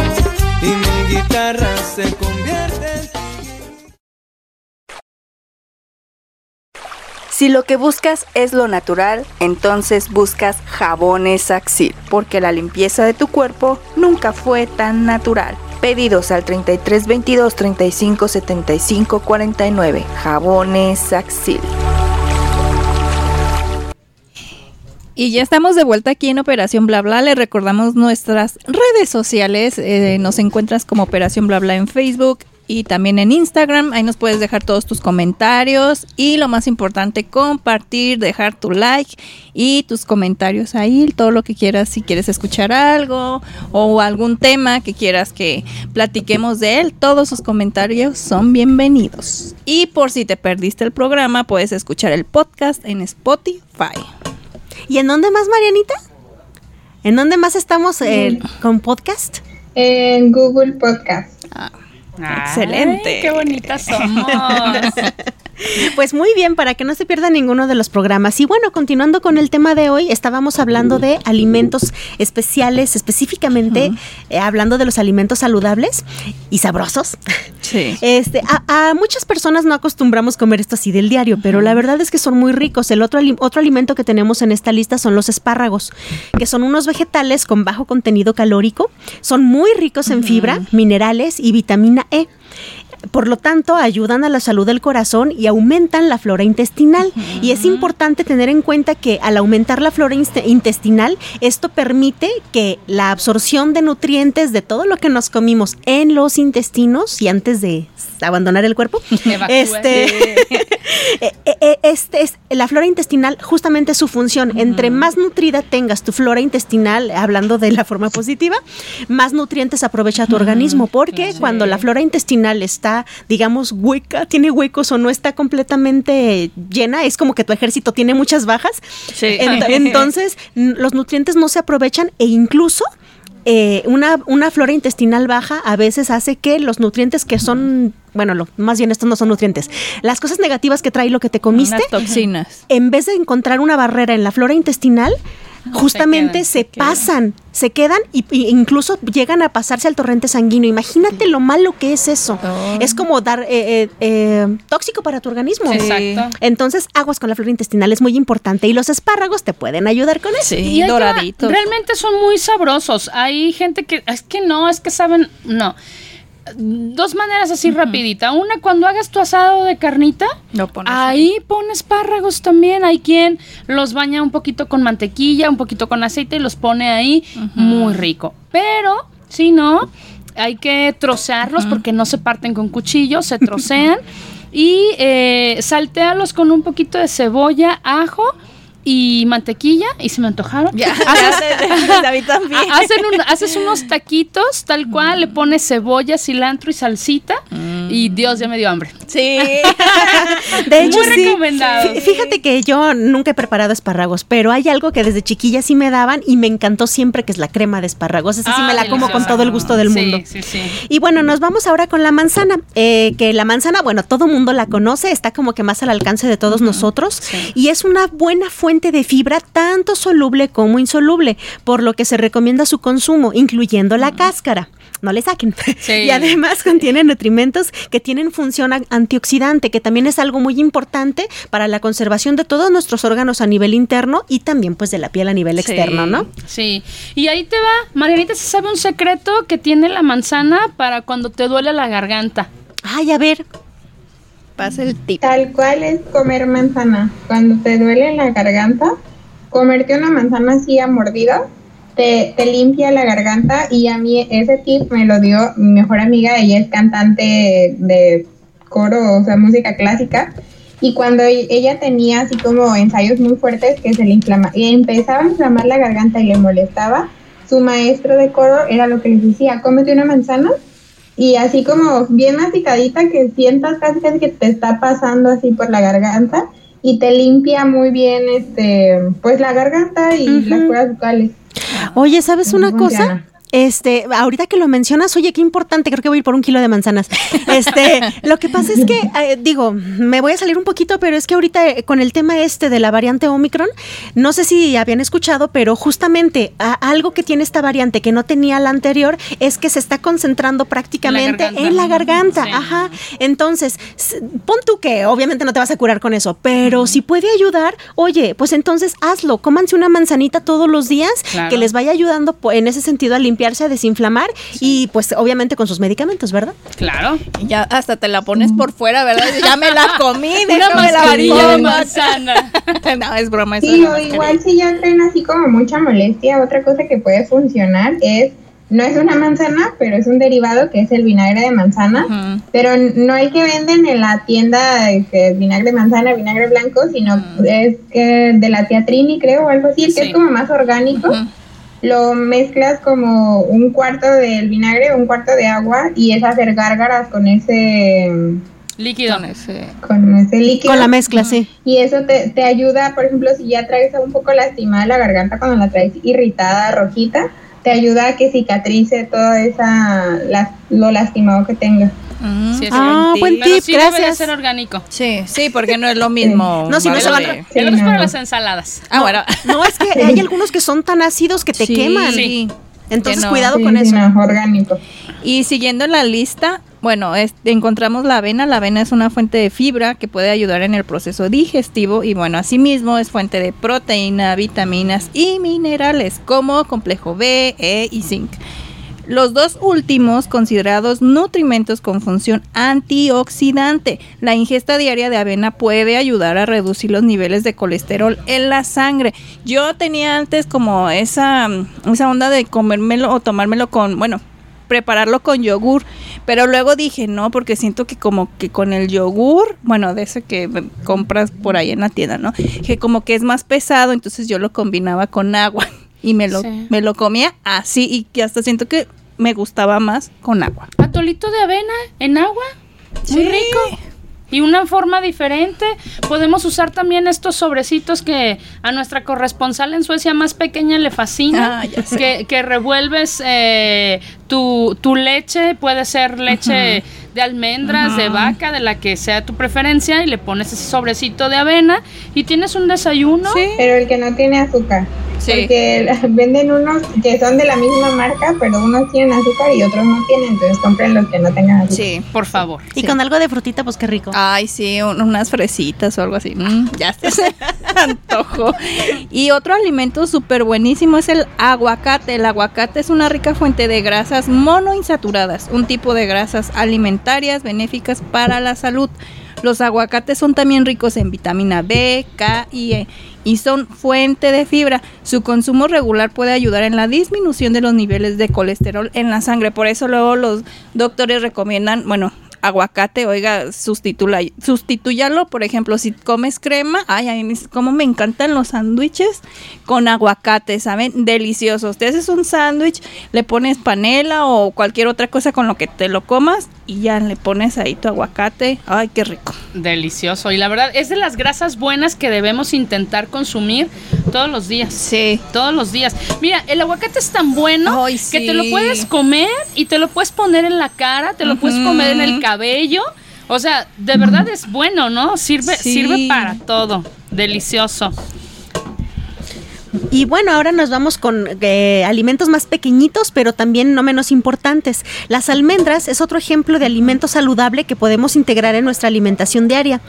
y mi guitarra se convierte en Si lo que buscas es lo natural, entonces buscas jabones Axil, porque la limpieza de tu cuerpo nunca fue tan natural. Pedidos al 33 22 35 75 49. Jabones Axil. Y ya estamos de vuelta aquí en Operación Bla Bla. Le recordamos nuestras redes sociales. Eh, nos encuentras como Operación Bla Bla en Facebook y también en Instagram. Ahí nos puedes dejar todos tus comentarios y lo más importante, compartir, dejar tu like y tus comentarios ahí, todo lo que quieras, si quieres escuchar algo o algún tema que quieras que platiquemos de él, todos sus comentarios son bienvenidos. Y por si te perdiste el programa, puedes escuchar el podcast en Spotify. ¿Y en dónde más, Marianita? ¿En dónde más estamos eh, con podcast? En Google Podcast. Excelente. Ay, qué bonitas somos. *laughs* Pues muy bien, para que no se pierda ninguno de los programas. Y bueno, continuando con el tema de hoy, estábamos hablando de alimentos especiales, específicamente eh, hablando de los alimentos saludables y sabrosos. Sí. Este, a, a muchas personas no acostumbramos comer esto así del diario, pero la verdad es que son muy ricos. El otro, otro alimento que tenemos en esta lista son los espárragos, que son unos vegetales con bajo contenido calórico, son muy ricos en fibra, minerales y vitamina E. Por lo tanto, ayudan a la salud del corazón y aumentan la flora intestinal. Y es importante tener en cuenta que al aumentar la flora intestinal, esto permite que la absorción de nutrientes de todo lo que nos comimos en los intestinos y antes de abandonar el cuerpo, *laughs* este, eh, *laughs* eh, este es la flora intestinal, justamente su función. Entre más nutrida tengas tu flora intestinal, hablando de la forma positiva, más nutrientes aprovecha tu organismo. Porque cuando la flora intestinal está, digamos, hueca, tiene huecos o no está completamente llena, es como que tu ejército tiene muchas bajas. Sí. Ent- *laughs* entonces, los nutrientes no se aprovechan e incluso eh, una, una flora intestinal baja a veces hace que los nutrientes que son, bueno, lo, más bien estos no son nutrientes, las cosas negativas que trae lo que te comiste, Unas toxinas. en vez de encontrar una barrera en la flora intestinal, justamente quedan, se, se quedan. pasan, se quedan y, y incluso llegan a pasarse al torrente sanguíneo. Imagínate lo malo que es eso. Oh. Es como dar eh, eh, eh, tóxico para tu organismo. Exacto. Entonces, aguas con la flora intestinal es muy importante y los espárragos te pueden ayudar con eso. Sí, Y doraditos. Realmente son muy sabrosos. Hay gente que es que no, es que saben, no. Dos maneras así rapidita. Una, cuando hagas tu asado de carnita, Lo pones ahí pones espárragos también. Hay quien los baña un poquito con mantequilla, un poquito con aceite y los pone ahí. Muy rico. Pero, si no, hay que trocearlos porque no se parten con cuchillo, se trocean. *laughs* y eh, saltealos con un poquito de cebolla, ajo y mantequilla. Y se me antojaron. Ya, *laughs* Haces- también. Ha- *laughs* Hacen un- haces unos taquitos tal cual, le pones cebolla, cilantro y salsita y Dios, ya me dio hambre. Sí. *laughs* De hecho, Muy sí. recomendado. Fíjate que yo nunca he preparado espárragos, pero hay algo que desde chiquilla sí me daban y me encantó siempre, que es la crema de espárragos. Esa sí me la como con todo el gusto del Sí, mundo. Sí, sí, Y bueno, nos vamos ahora con la manzana, eh, que la manzana, bueno, todo mundo la conoce, está como que más al alcance de todos nosotros y es una buena fuente de fibra, tanto soluble como insoluble, por lo que se recomienda su consumo, incluyendo la cáscara. no le saquen. *laughs* Sí. y además contiene nutrimentos que tienen función antioxidante, que también es algo muy importante para la conservación de todos nuestros órganos a nivel interno y también pues de la piel a nivel Sí. externo, ¿no? Sí. Y ahí te va, Marianita, ¿se sabe un secreto que tiene la manzana para cuando te duele la garganta? Ay, a ver, El tip. Tal cual es comer manzana. Cuando te duele la garganta, comerte una manzana así a mordida te, te limpia la garganta y a mí ese tip me lo dio mi mejor amiga, ella es cantante de coro, o sea, música clásica. Y cuando e- ella tenía así como ensayos muy fuertes que se le inflama, y empezaba a inflamar la garganta y le molestaba, su maestro de coro era lo que les decía, cómete una manzana y así como bien masticadita que sientas casi casi que te está pasando así por la garganta y te limpia muy bien este pues la garganta y las cuerdas bucales. Oye, ¿sabes una cosa? Funciona. Este, ahorita que lo mencionas, oye, qué importante, creo que voy a ir por un kilo de manzanas. *laughs* Este, lo que pasa es que, eh, digo, me voy a salir un poquito, pero es que ahorita eh, con el tema este de la variante Omicron, no sé si habían escuchado, pero justamente a- algo que tiene esta variante que no tenía la anterior es que se está concentrando prácticamente en la garganta. Sí. Ajá. Entonces, pon tú que obviamente no te vas a curar con eso, pero si puede ayudar, oye, pues entonces hazlo. Cómanse una manzanita todos los días Claro. que les vaya ayudando en ese sentido a limpiarse, a desinflamar y pues obviamente con sus medicamentos, ¿verdad? Claro. Ya hasta te la pones por fuera, ¿verdad? Ya me la comí, *laughs* déjame la mascarilla de manzana. *laughs* no, es broma. eso Sí, o igual si ya traen así como mucha molestia, otra cosa que puede funcionar es no es una manzana, pero es un derivado que es el vinagre de manzana. Ujú. Pero no hay que venden en la tienda que es vinagre de manzana, vinagre blanco, sino es que de la tía Trini, creo, o algo así, que Sí. es como más orgánico. Ujú. Lo mezclas como un cuarto del vinagre, un cuarto de agua y es hacer gárgaras con ese Líquido. Con ese- con ese líquido. Con la mezcla, sí. Y eso te, te ayuda, por ejemplo, si ya traes un poco lastimada la garganta cuando la traes irritada, rojita, te ayuda a que cicatrice toda esa la- lo lastimado que tenga. Mm, Sí, Ah, buen Pero tip, sí debe de gracias. ser orgánico. Sí, sí, porque no es lo mismo. No, si no se van. El otro es para no. las ensaladas. Ah, bueno. No, es que *laughs* hay algunos que son tan ácidos que te Sí. queman. Sí. Entonces, Que no. cuidado Sí, con sí, eso. no, orgánico. Y siguiendo la lista, bueno, es- encontramos la avena. La avena es una fuente de fibra que puede ayudar en el proceso digestivo y bueno, asimismo es fuente de proteína, vitaminas y minerales como complejo B, E y zinc. Los dos últimos considerados nutrimentos con función antioxidante. La ingesta diaria de avena puede ayudar a reducir los niveles de colesterol en la sangre. Yo tenía antes como esa, esa onda de comérmelo o tomármelo con, bueno, prepararlo con yogur, pero luego dije no, porque siento que como que con el yogur, bueno, de ese que compras por ahí en la tienda, ¿no? Que como que es más pesado, entonces yo lo combinaba con agua *laughs* y me lo, Sí. me lo comía así y que hasta siento que me gustaba más con agua. Atolito de avena en agua. Muy Sí. rico. Y una forma diferente. Podemos usar también estos sobrecitos que a nuestra corresponsal en Suecia más pequeña le fascina. Ah, que, que revuelves eh, tu, tu leche, puede ser leche de almendras, de vaca, de la que sea tu preferencia, y le pones ese sobrecito de avena y tienes un desayuno. Sí. Pero el que no tiene azúcar. Sí. Porque *laughs* venden unos que son de la misma marca, pero unos tienen azúcar y otros no tienen. Entonces compren los que no tengan azúcar. Sí. Por favor. Y Sí. con algo de frutita, pues qué rico. Ay, sí, un- unas fresitas o algo así. Mm, ya se *laughs* *laughs* antojo. Y otro alimento súper buenísimo es el aguacate. El aguacate es una rica fuente de grasas monoinsaturadas, un tipo de grasas alimentarias benéficas para la salud. Los aguacates son también ricos en vitamina B, K y E y son fuente de fibra. Su consumo regular puede ayudar en la disminución de los niveles de colesterol en la sangre. Por eso luego los doctores recomiendan, bueno, aguacate, oiga, sustituyalo, por ejemplo, si comes crema, ay, a mí como me encantan los sándwiches con aguacate, ¿saben? Deliciosos. Te haces un sándwich, le pones panela o cualquier otra cosa con lo que te lo comas y ya le pones ahí tu aguacate. Ay, qué rico. Delicioso. Y la verdad, es de las grasas buenas que debemos intentar consumir todos los días. Sí. Todos los días. Mira, el aguacate es tan bueno Ay, que te lo sí. puedes comer y te lo puedes poner en la cara, te lo puedes comer en el cabello. O sea, de verdad es bueno, ¿no? Sirve, Sí. sirve para todo. Delicioso. Y bueno, ahora nos vamos con eh, alimentos más pequeñitos, pero también no menos importantes. Las almendras es otro ejemplo de alimento saludable que podemos integrar en nuestra alimentación diaria.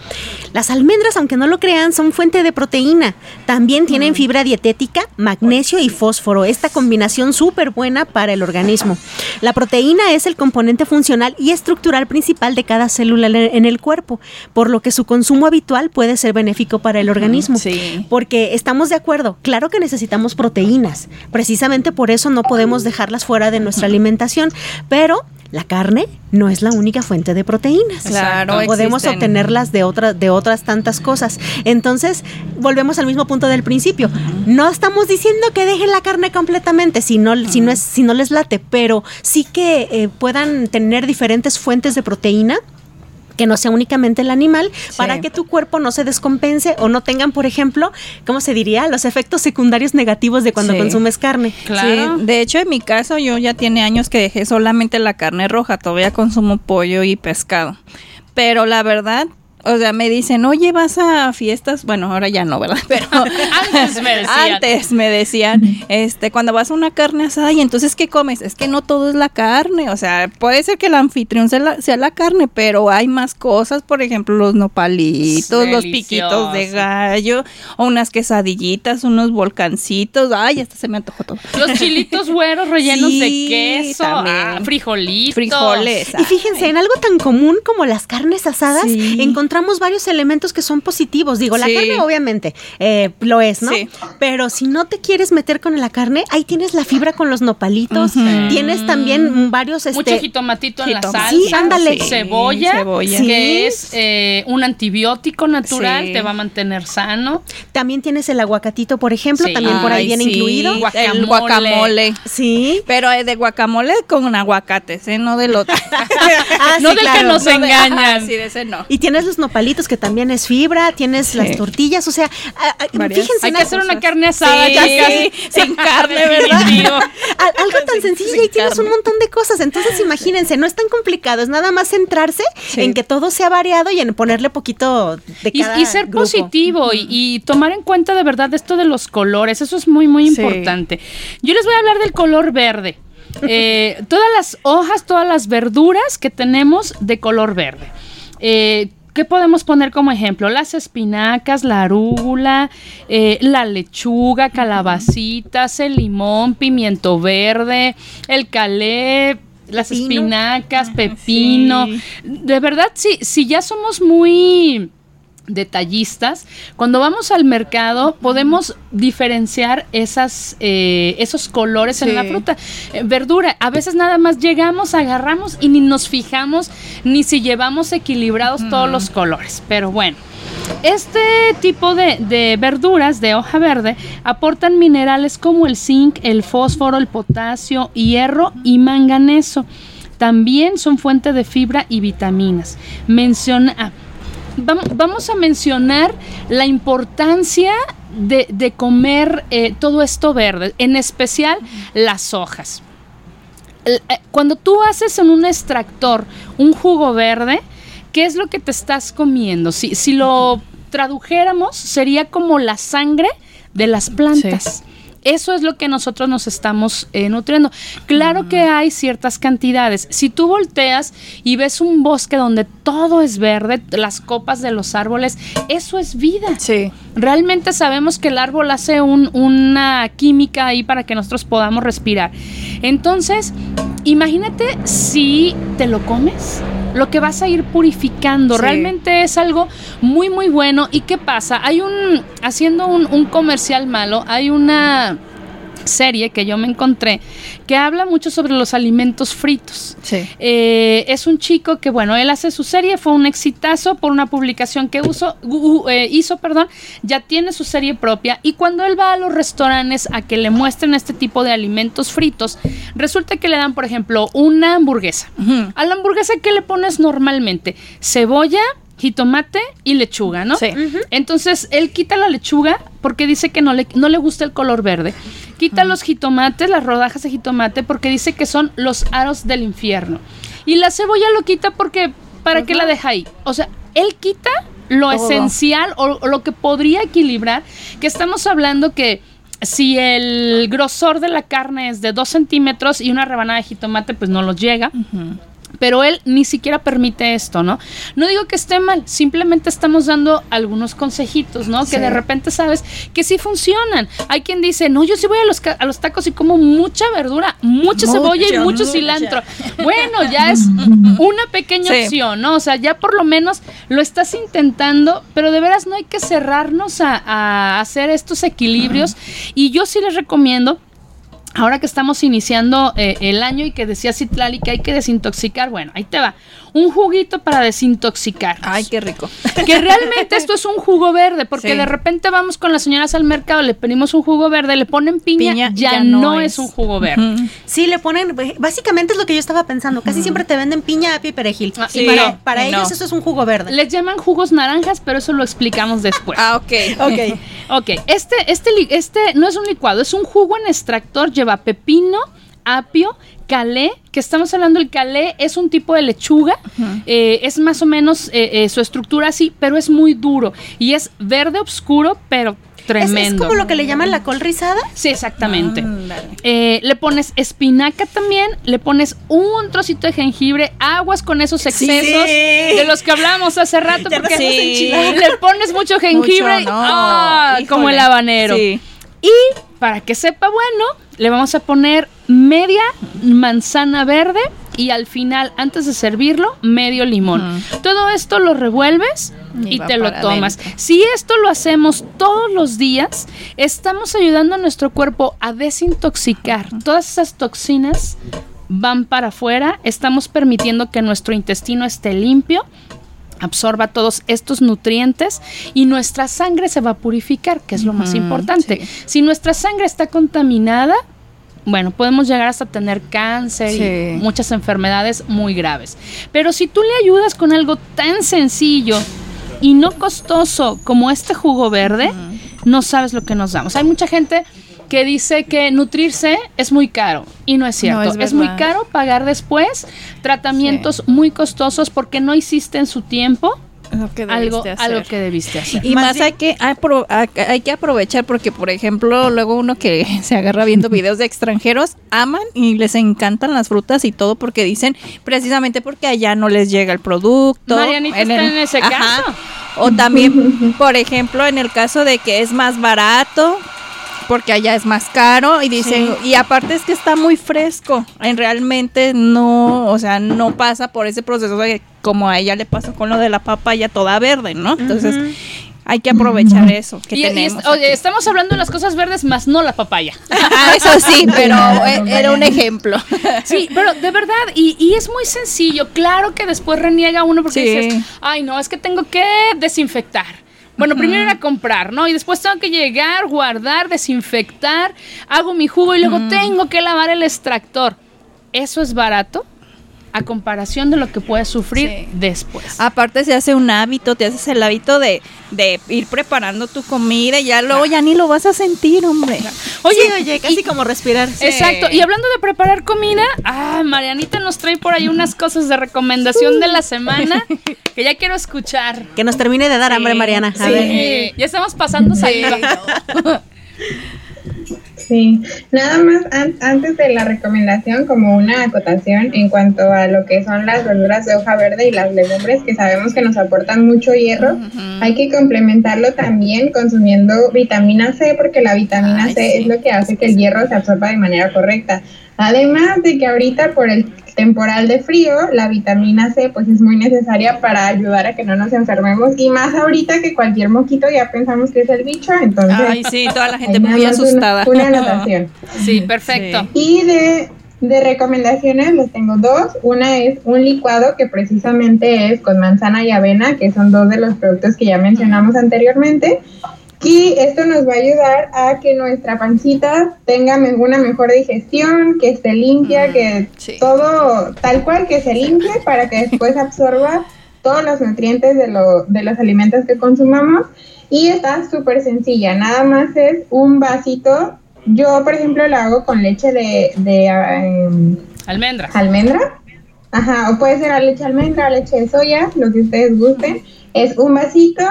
Las almendras, aunque no lo crean, son fuente de proteína. También tienen fibra dietética, magnesio y fósforo. Esta combinación súper buena para el organismo. La proteína es el componente funcional y estructural principal de cada célula en el cuerpo, por lo que su consumo habitual puede ser benéfico para el organismo. Sí. Porque estamos de acuerdo, claro que necesitamos proteínas. Precisamente por eso no podemos dejarlas fuera de nuestra alimentación. Pero la carne no es la única fuente de proteínas. Claro, podemos existen. obtenerlas de otras de otras tantas cosas. Entonces, volvemos al mismo punto del principio. No estamos diciendo que dejen la carne completamente si no, si no es si no les late, pero sí que eh, puedan tener diferentes fuentes de proteína que no sea únicamente el animal, para que tu cuerpo no se descompense o no tengan, por ejemplo, ¿cómo se diría? Los efectos secundarios negativos de cuando Sí. consumes carne. Claro. Sí, de hecho, en mi caso, yo ya tiene años que dejé solamente la carne roja. Todavía consumo pollo y pescado. Pero la verdad, o sea, me dicen, oye, vas a fiestas. Bueno, ahora ya no, ¿verdad? Pero *laughs* Antes me decían. antes me decían, este, cuando vas a una carne asada, y entonces, ¿qué comes? Es que no todo es la carne. O sea, puede ser que el anfitrión sea la, sea la carne, pero hay más cosas. Por ejemplo, los nopalitos, los piquitos de gallo, o unas quesadillitas, unos volcancitos. Ay, hasta se me antojó todo. Los chilitos güeros rellenos Sí, de queso, también. ah, frijolitos. Frijoles. Y fíjense, en algo tan común como las carnes asadas, Sí. encontramos varios elementos que son positivos. Digo, la Sí. carne obviamente eh, lo es, ¿no? Sí. Pero si no te quieres meter con la carne, ahí tienes la fibra con los nopalitos, tienes también varios... Este, Mucho jitomatito en la salsa. Sí, ándale. Cebolla, cebolla. Sí. que es eh, un antibiótico natural, Sí. te va a mantener sano. También tienes el aguacatito, por ejemplo, Sí. también por ahí viene sí, incluido. Guacamole. El guacamole. Sí. Pero es de guacamole con aguacates, ¿eh? No del otro. *laughs* Ah, No sí, del que nos No de- engañan. ajá, *laughs* sí, de ese no. Y tienes los nopalitos, que también es fibra, tienes Sí. las tortillas, o sea, Varias. fíjense, Hay en que hacer una carne asada Sí, ya casi. sin *laughs* carne, ¿verdad? Algo tan *laughs* sencillo sin y tienes un montón de cosas. Entonces, imagínense, no es tan complicado, es nada más centrarse Sí. en que todo sea variado y en ponerle poquito de Y, cada y ser grupo. positivo y, y tomar en cuenta de verdad esto de los colores, eso es muy, muy Sí. importante. Yo les voy a hablar del color verde. Eh, todas las hojas, todas las verduras que tenemos de color verde. Eh, ¿Qué podemos poner como ejemplo? Las espinacas, la arúgula, eh, la lechuga, calabacitas, el limón, pimiento verde, el calé, las Pepino. espinacas, pepino. sí. De verdad, sí, si ya somos muy detallistas, cuando vamos al mercado podemos diferenciar esas, eh, esos colores en la fruta. Eh, verdura, a veces nada más llegamos, agarramos y ni nos fijamos ni si llevamos equilibrados todos los colores. Pero bueno. Este tipo de, de verduras de hoja verde aportan minerales como el zinc, el fósforo, el potasio, hierro y manganeso. También son fuente de fibra y vitaminas. Menciona, vamos a mencionar la importancia de, comer eh, todo esto verde, en especial las hojas. Eh, Cuando tú haces en un extractor un jugo verde, ¿qué es lo que te estás comiendo? Si, si lo tradujéramos, sería como la sangre de las plantas. Eso es lo que nosotros nos estamos eh, nutriendo. Claro que hay ciertas cantidades. Si tú volteas y ves un bosque donde todo es verde, las copas de los árboles, eso es vida. Sí. Realmente sabemos que el árbol hace un- una química ahí para que nosotros podamos respirar. Entonces, imagínate si te lo comes, lo que vas a ir purificando. Sí. Realmente es algo muy, muy bueno. ¿Y qué pasa? Hay un, haciendo un, un comercial malo, hay una serie que yo me encontré que habla mucho sobre los alimentos fritos. Sí. Eh, es un chico que, bueno, él hace su serie, fue un exitazo por una publicación que uso- eh, hizo, perdón, ya tiene su serie propia y cuando él va a los restaurantes a que le muestren este tipo de alimentos fritos, resulta que le dan, por ejemplo, una hamburguesa. A la hamburguesa, ¿qué le pones normalmente? Cebolla, jitomate y lechuga, ¿no? Sí. Entonces, él quita la lechuga porque dice que no le, no le gusta el color verde. Quita los jitomates, las rodajas de jitomate, porque dice que son los aros del infierno. Y la cebolla lo quita porque, ¿para qué la deja ahí? O sea, él quita lo Todo. esencial o, o lo que podría equilibrar, que estamos hablando que si el grosor de la carne es de 2 centímetros y una rebanada de jitomate, pues no los llega. Pero él ni siquiera permite esto, ¿no? No digo que esté mal, simplemente estamos dando algunos consejitos, ¿no? Que de repente sabes que sí funcionan. Hay quien dice, no, yo sí voy a los, a los tacos y como mucha verdura, mucha cebolla y mucho mucha. cilantro. Bueno, ya es una pequeña Sí. opción, ¿no? O sea, ya por lo menos lo estás intentando, pero de veras no hay que cerrarnos a, a hacer estos equilibrios. Y yo sí les recomiendo Ahora que estamos iniciando eh, el año y que decía Citlali que hay que desintoxicar, bueno, ahí te va. Un juguito para desintoxicar. Ay, qué rico. Que realmente esto es un jugo verde, porque Sí. de repente vamos con las señoras al mercado, le pedimos un jugo verde, le ponen piña, Piña, ya, ya no, no es. es. un jugo verde. Sí, le ponen, básicamente es lo que yo estaba pensando, casi siempre te venden piña, apio y perejil. Ah, y sí. para, No, para y ellos eso es un jugo verde. Les llaman jugos naranjas, pero eso lo explicamos después. Ah, ok. *laughs* ok. Ok, este, este, este no es un licuado, es un jugo en extractor, lleva pepino, apio, calé, que estamos hablando, el calé es un tipo de lechuga, eh, es más o menos eh, eh, su estructura así, pero es muy duro y es verde oscuro, pero tremendo. es como lo que le llaman la col rizada. Sí, exactamente. Le pones espinaca también, le pones un trocito de jengibre, aguas con esos excesos de los que hablamos hace rato, Ya porque enchilado. le pones mucho jengibre, Mucho, no. ¡ah! Como el habanero. Sí. Y para que sepa bueno, le vamos a poner media manzana verde y al final, antes de servirlo, medio limón. Todo esto lo revuelves y, te lo tomas. adentro. Si esto lo hacemos todos los días, estamos ayudando a nuestro cuerpo a desintoxicar. Todas esas toxinas van para afuera, estamos permitiendo que nuestro intestino esté limpio absorba todos estos nutrientes y nuestra sangre se va a purificar, que es lo más importante. sí. Si nuestra sangre está contaminada, bueno, podemos llegar hasta tener cáncer y muchas enfermedades muy graves. Pero si tú le ayudas con algo tan sencillo y no costoso como este jugo verde, no sabes lo que nos damos. Hay mucha gente que dice que nutrirse es muy caro y no es cierto. es es, muy caro pagar después tratamientos muy costosos porque no hiciste en su tiempo Lo que algo, hacer. algo que debiste hacer. Y más, hay que hay que aprovechar porque por ejemplo luego uno que *laughs* se agarra viendo videos de extranjeros aman y les encantan las frutas y todo porque dicen precisamente porque allá no les llega el producto. Marianita está en ese caso. O también *laughs* por ejemplo en el caso de que es más barato porque allá es más caro y dicen y aparte es que está muy fresco en realmente no o sea no pasa por ese proceso de como a ella le pasó con lo de la papaya toda verde no entonces hay que aprovechar eso que Y- oye, estamos hablando de las cosas verdes más no la papaya. *laughs* Ah, eso sí *laughs* pero e- era un ejemplo Sí, pero de verdad, y, y es muy sencillo. Claro que después reniega uno porque Sí. dices, ay, no, es que tengo que desinfectar. Bueno, primero ir a comprar, ¿no? Y después tengo que llegar, guardar, desinfectar, hago mi jugo y luego tengo que lavar el extractor. ¿Eso es barato? A comparación de lo que puedes sufrir Sí. después. aparte se hace un hábito te haces el hábito de, de ir preparando tu comida y ya luego ya ni lo vas a sentir hombre Oye, sí, oye, casi como respirar. Exacto, y hablando de preparar comida, ah, Marianita nos trae por ahí unas cosas de recomendación de la semana *laughs* que ya quiero escuchar. Que nos termine de dar hambre, Mariana. A Sí, ver. ya estamos pasando saliva. *laughs* Sí, nada más an- antes de la recomendación, como una acotación en cuanto a lo que son las verduras de hoja verde y las legumbres que sabemos que nos aportan mucho hierro, hay que complementarlo también consumiendo vitamina C porque la vitamina Ay, C sí. es lo que hace que el hierro se absorba de manera correcta. Además de que ahorita por el temporal de frío, la vitamina C pues es muy necesaria para ayudar a que no nos enfermemos y más ahorita que cualquier moquito ya pensamos que es el bicho, entonces ay sí toda la gente muy una- asustada Una, anotación. *laughs* Sí, perfecto. Y de, de recomendaciones les tengo dos. Una es un licuado que precisamente es con manzana y avena, que son dos de los productos que ya mencionamos anteriormente. Y esto nos va a ayudar a que nuestra pancita tenga una mejor digestión, que esté limpia, que sí. todo tal cual que se limpie para que después absorba todos los nutrientes de, lo, de los alimentos que consumamos. Y está súper sencilla, nada más es un vasito. Yo, por ejemplo, lo hago con leche de, de em, Almendras. almendra. Ajá, o puede ser a leche de almendra, leche de soya, lo que ustedes gusten. Es un vasito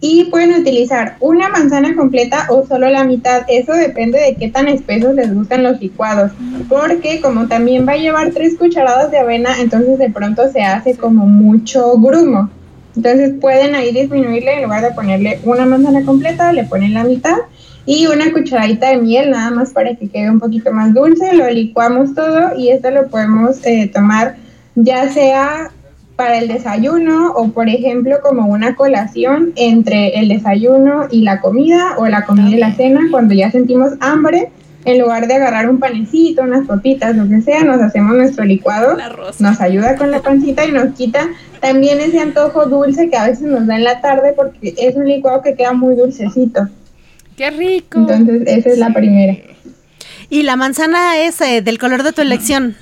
Y pueden utilizar una manzana completa o solo la mitad. Eso depende de qué tan espesos les gustan los licuados. Porque como también va a llevar tres cucharadas de avena, entonces de pronto se hace como mucho grumo. Entonces pueden ahí disminuirle, en lugar de ponerle una manzana completa, le ponen la mitad y una cucharadita de miel nada más para que quede un poquito más dulce. Lo licuamos todo y esto lo podemos eh, tomar ya sea para el desayuno o por ejemplo como una colación entre el desayuno y la comida o la comida y la cena cuando ya sentimos hambre en lugar de agarrar un panecito, unas papitas, lo que sea, nos hacemos nuestro licuado, nos ayuda con la pancita y nos quita también ese antojo dulce que a veces nos da en la tarde porque es un licuado que queda muy dulcecito. ¡Qué rico! Entonces esa es la primera. Y la manzana es eh, del color de tu elección.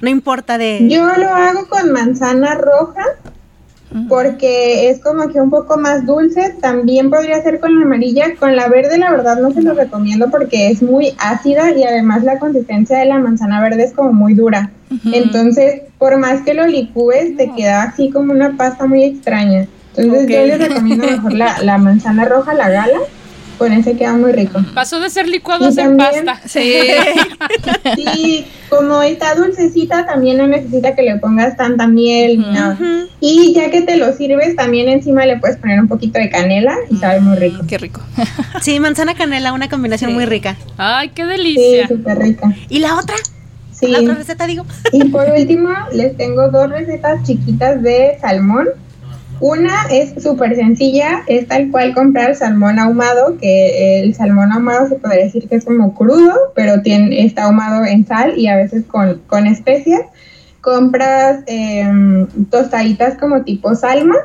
No importa de... Yo lo hago con manzana roja porque es como que un poco más dulce. También podría ser con la amarilla. Con la verde la verdad no se lo recomiendo porque es muy ácida y además la consistencia de la manzana verde es como muy dura. Entonces, por más que lo licúes, te queda así como una pasta muy extraña. Entonces yo les recomiendo mejor la, la manzana roja, la gala. Con ese queda muy rico. Pasó de ser licuado a Y ser también- pasta. *laughs* Sí. Sí, como está dulcecita, también no necesita que le pongas tanta miel. ni nada. Y ya que te lo sirves, también encima le puedes poner un poquito de canela y sabe muy rico. Qué rico. *laughs* Sí, manzana canela, una combinación Sí. muy rica. Ay, qué Sí, delicia. súper rica. ¿Y la otra? Sí. La otra receta, digo. Y por *laughs* último, les tengo dos recetas chiquitas de salmón. Una es súper sencilla, es tal cual comprar salmón ahumado, que el salmón ahumado se podría decir que es como crudo, pero tiene, está ahumado en sal y a veces con, con especias. Compras em, tostaditas como tipo salma,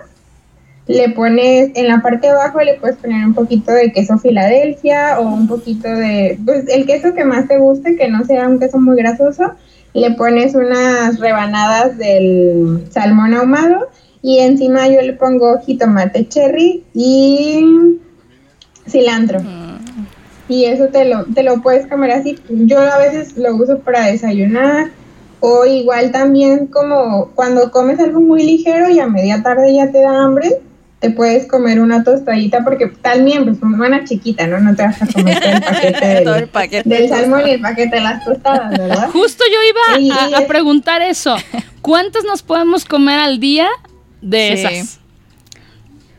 le pones en la parte de abajo le puedes poner un poquito de queso Filadelfia o un poquito de pues el queso que más te guste que no sea un queso muy grasoso le pones unas rebanadas del salmón ahumado y encima yo le pongo jitomate cherry y cilantro y eso te lo te lo puedes comer así yo a veces lo uso para desayunar o igual también como cuando comes algo muy ligero y a media tarde ya te da hambre, te puedes comer una tostadita porque también pues una chiquita, ¿no? No te vas a comer todo el paquete *laughs* del, Todo el paquete. del salmón y el paquete de las tostadas, ¿verdad? *laughs* Justo yo Y- iba a, a preguntar eso. *laughs* ¿Cuántas nos podemos comer al día de Sí. esas?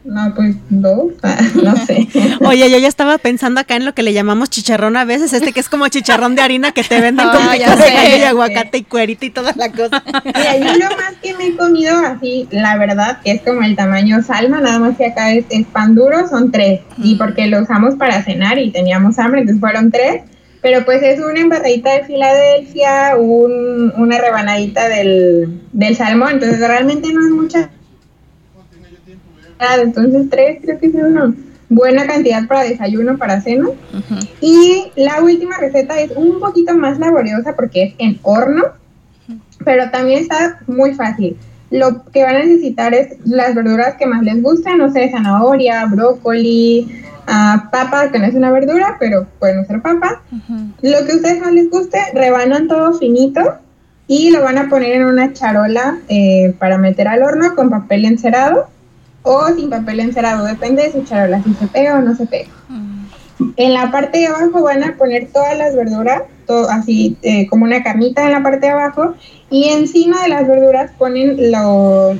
No, pues dos, *laughs* ah, no sé. *laughs* Oye, yo ya estaba pensando acá en lo que le llamamos chicharrón a veces, este que es como chicharrón de harina que te venden con Ah, pico ya de gallo y aguacate y cuerito y toda la cosa. Mira, yo lo más que me he comido así, la verdad, que es como el tamaño salma, nada más que acá es, es pan duro, son tres. Y porque lo usamos para cenar y teníamos hambre, entonces fueron tres. Pero pues es una embarradita de Filadelfia, un, una rebanadita del, del salmón, entonces realmente no es mucha. Entonces tres creo que es una buena cantidad para desayuno, para cena. Y la última receta es un poquito más laboriosa porque es en horno, pero también está muy fácil. Lo que van a necesitar es las verduras que más les gusten, no sé, zanahoria, brócoli, ah, papa, que no es una verdura, pero pueden usar papa. Lo que a ustedes más les guste, rebanan todo finito y lo van a poner en una charola eh, para meter al horno con papel encerado o sin papel encerado, depende de su charola, si se pega o no se pega. En la parte de abajo van a poner todas las verduras, todo así eh, como una camita en la parte de abajo, y encima de las verduras ponen los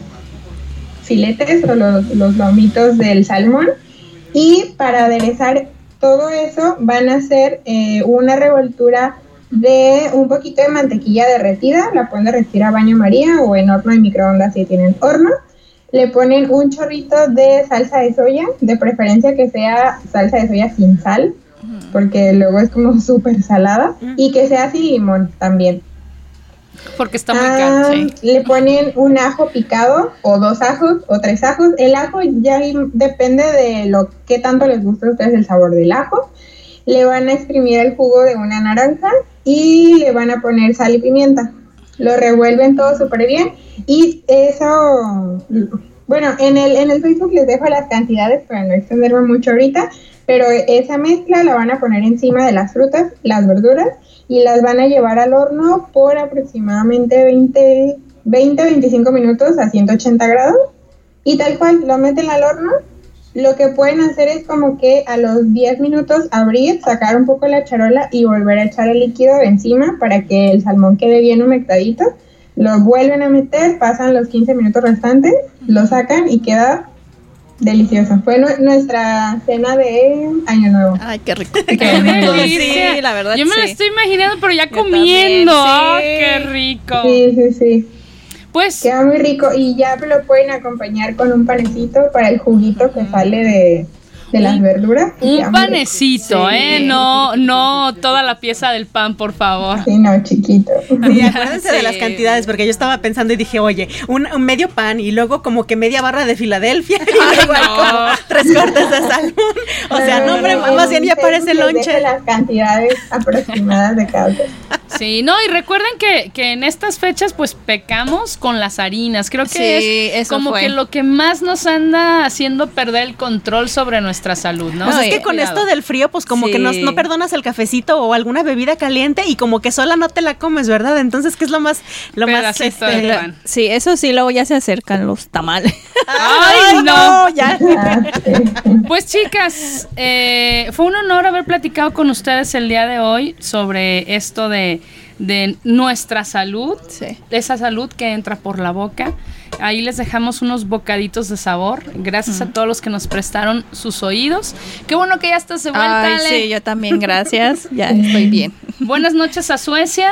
filetes o los, los lomitos del salmón. Y para aderezar todo eso van a hacer eh, una revoltura de un poquito de mantequilla derretida, la pueden derretir a baño María o en horno de microondas si tienen horno. Le ponen un chorrito de salsa de soya, de preferencia que sea salsa de soya sin sal, porque luego es como *laughs* súper salada, y que sea sin limón también. Porque está muy Ah, caro. sí. Le ponen un ajo picado o dos ajos o tres ajos. El ajo ya depende de lo que tanto les gusta a ustedes el sabor del ajo. Le van a exprimir el jugo de una naranja y le van a poner sal y pimienta. Lo revuelven todo súper bien y eso, bueno, en el, en el Facebook les dejo las cantidades para no extenderme mucho ahorita, pero esa mezcla la van a poner encima de las frutas, las verduras y las van a llevar al horno por aproximadamente 20, 20 25 minutos a 180 grados. Y tal cual lo meten al horno lo que pueden hacer es como que a los 10 minutos abrir, sacar un poco la charola y volver a echar el líquido encima para que el salmón quede bien humectadito. Lo vuelven a meter, pasan los 15 minutos restantes, lo sacan y queda delicioso. Fue nu- nuestra cena de Año Nuevo. Ay, qué rico. Qué *laughs* delicia. Sí, la verdad, Yo me lo sí. estoy imaginando, pero ya Yo comiendo. también, ¡Ah, sí. qué rico! Sí, sí, sí. Pues Queda muy rico y ya lo pueden acompañar con un panecito para el juguito que sale de, de las verduras. un panecito, Sí. ¿eh? No, no toda la pieza del pan, por favor. Sí, no, chiquito. Sí, *laughs* acuérdense de Sí. las cantidades, porque yo estaba pensando y dije, oye, un, un medio pan y luego como que media barra de Filadelfia *laughs* y luego hay como tres cortes de salmón. *laughs* O sea, no, hombre, en más bien ya Facebook parece les dejo lonche. las cantidades aproximadas de cada. Sí, no, y recuerden que, que en estas fechas pues pecamos con las harinas. Creo que Sí, es como fue. que lo que más nos anda haciendo perder el control sobre nuestra salud, ¿no? Pues es que con cuidado. esto del frío, pues como que no, no perdonas el cafecito o alguna bebida caliente y como que sola no te la comes, ¿verdad? Entonces, ¿qué es lo más, lo más este. Sí, eso sí, luego ya se acercan los tamales. ¡Ay, *laughs* no! ya. *laughs* Pues chicas, eh, fue un honor haber platicado con ustedes el día de hoy sobre esto de, de nuestra salud, Sí. esa salud que entra por la boca. Ahí les dejamos unos bocaditos de sabor. Gracias a todos los que nos prestaron sus oídos. Qué bueno que ya estás de vuelta, Ay, Ale. sí, yo también, gracias. Ya *laughs* estoy bien. Buenas noches a Suecia.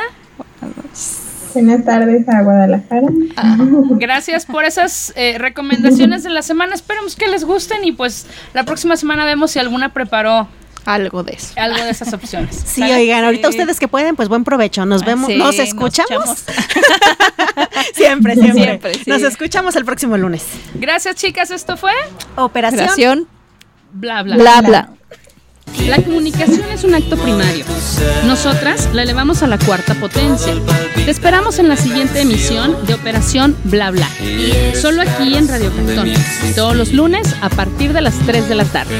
Buenas tardes a Guadalajara. Gracias por esas eh, recomendaciones de la semana. Esperemos que les gusten y pues la próxima semana vemos si alguna preparó Algo de eso. algo de esas opciones. Sí, ¿Sale? oigan, ahorita ustedes que pueden, pues buen provecho. Nos vemos, Sí, nos escuchamos. *laughs* siempre, siempre, Siempre, sí. Nos escuchamos el próximo lunes. Gracias, chicas. Esto fue Operación. Operación bla bla. bla bla. La comunicación es un acto primario. Nosotras la elevamos a la cuarta potencia. Te esperamos en la siguiente emisión de Operación Bla Bla. Solo aquí en Radio Cantón. Todos los lunes a partir de las 3 de la tarde.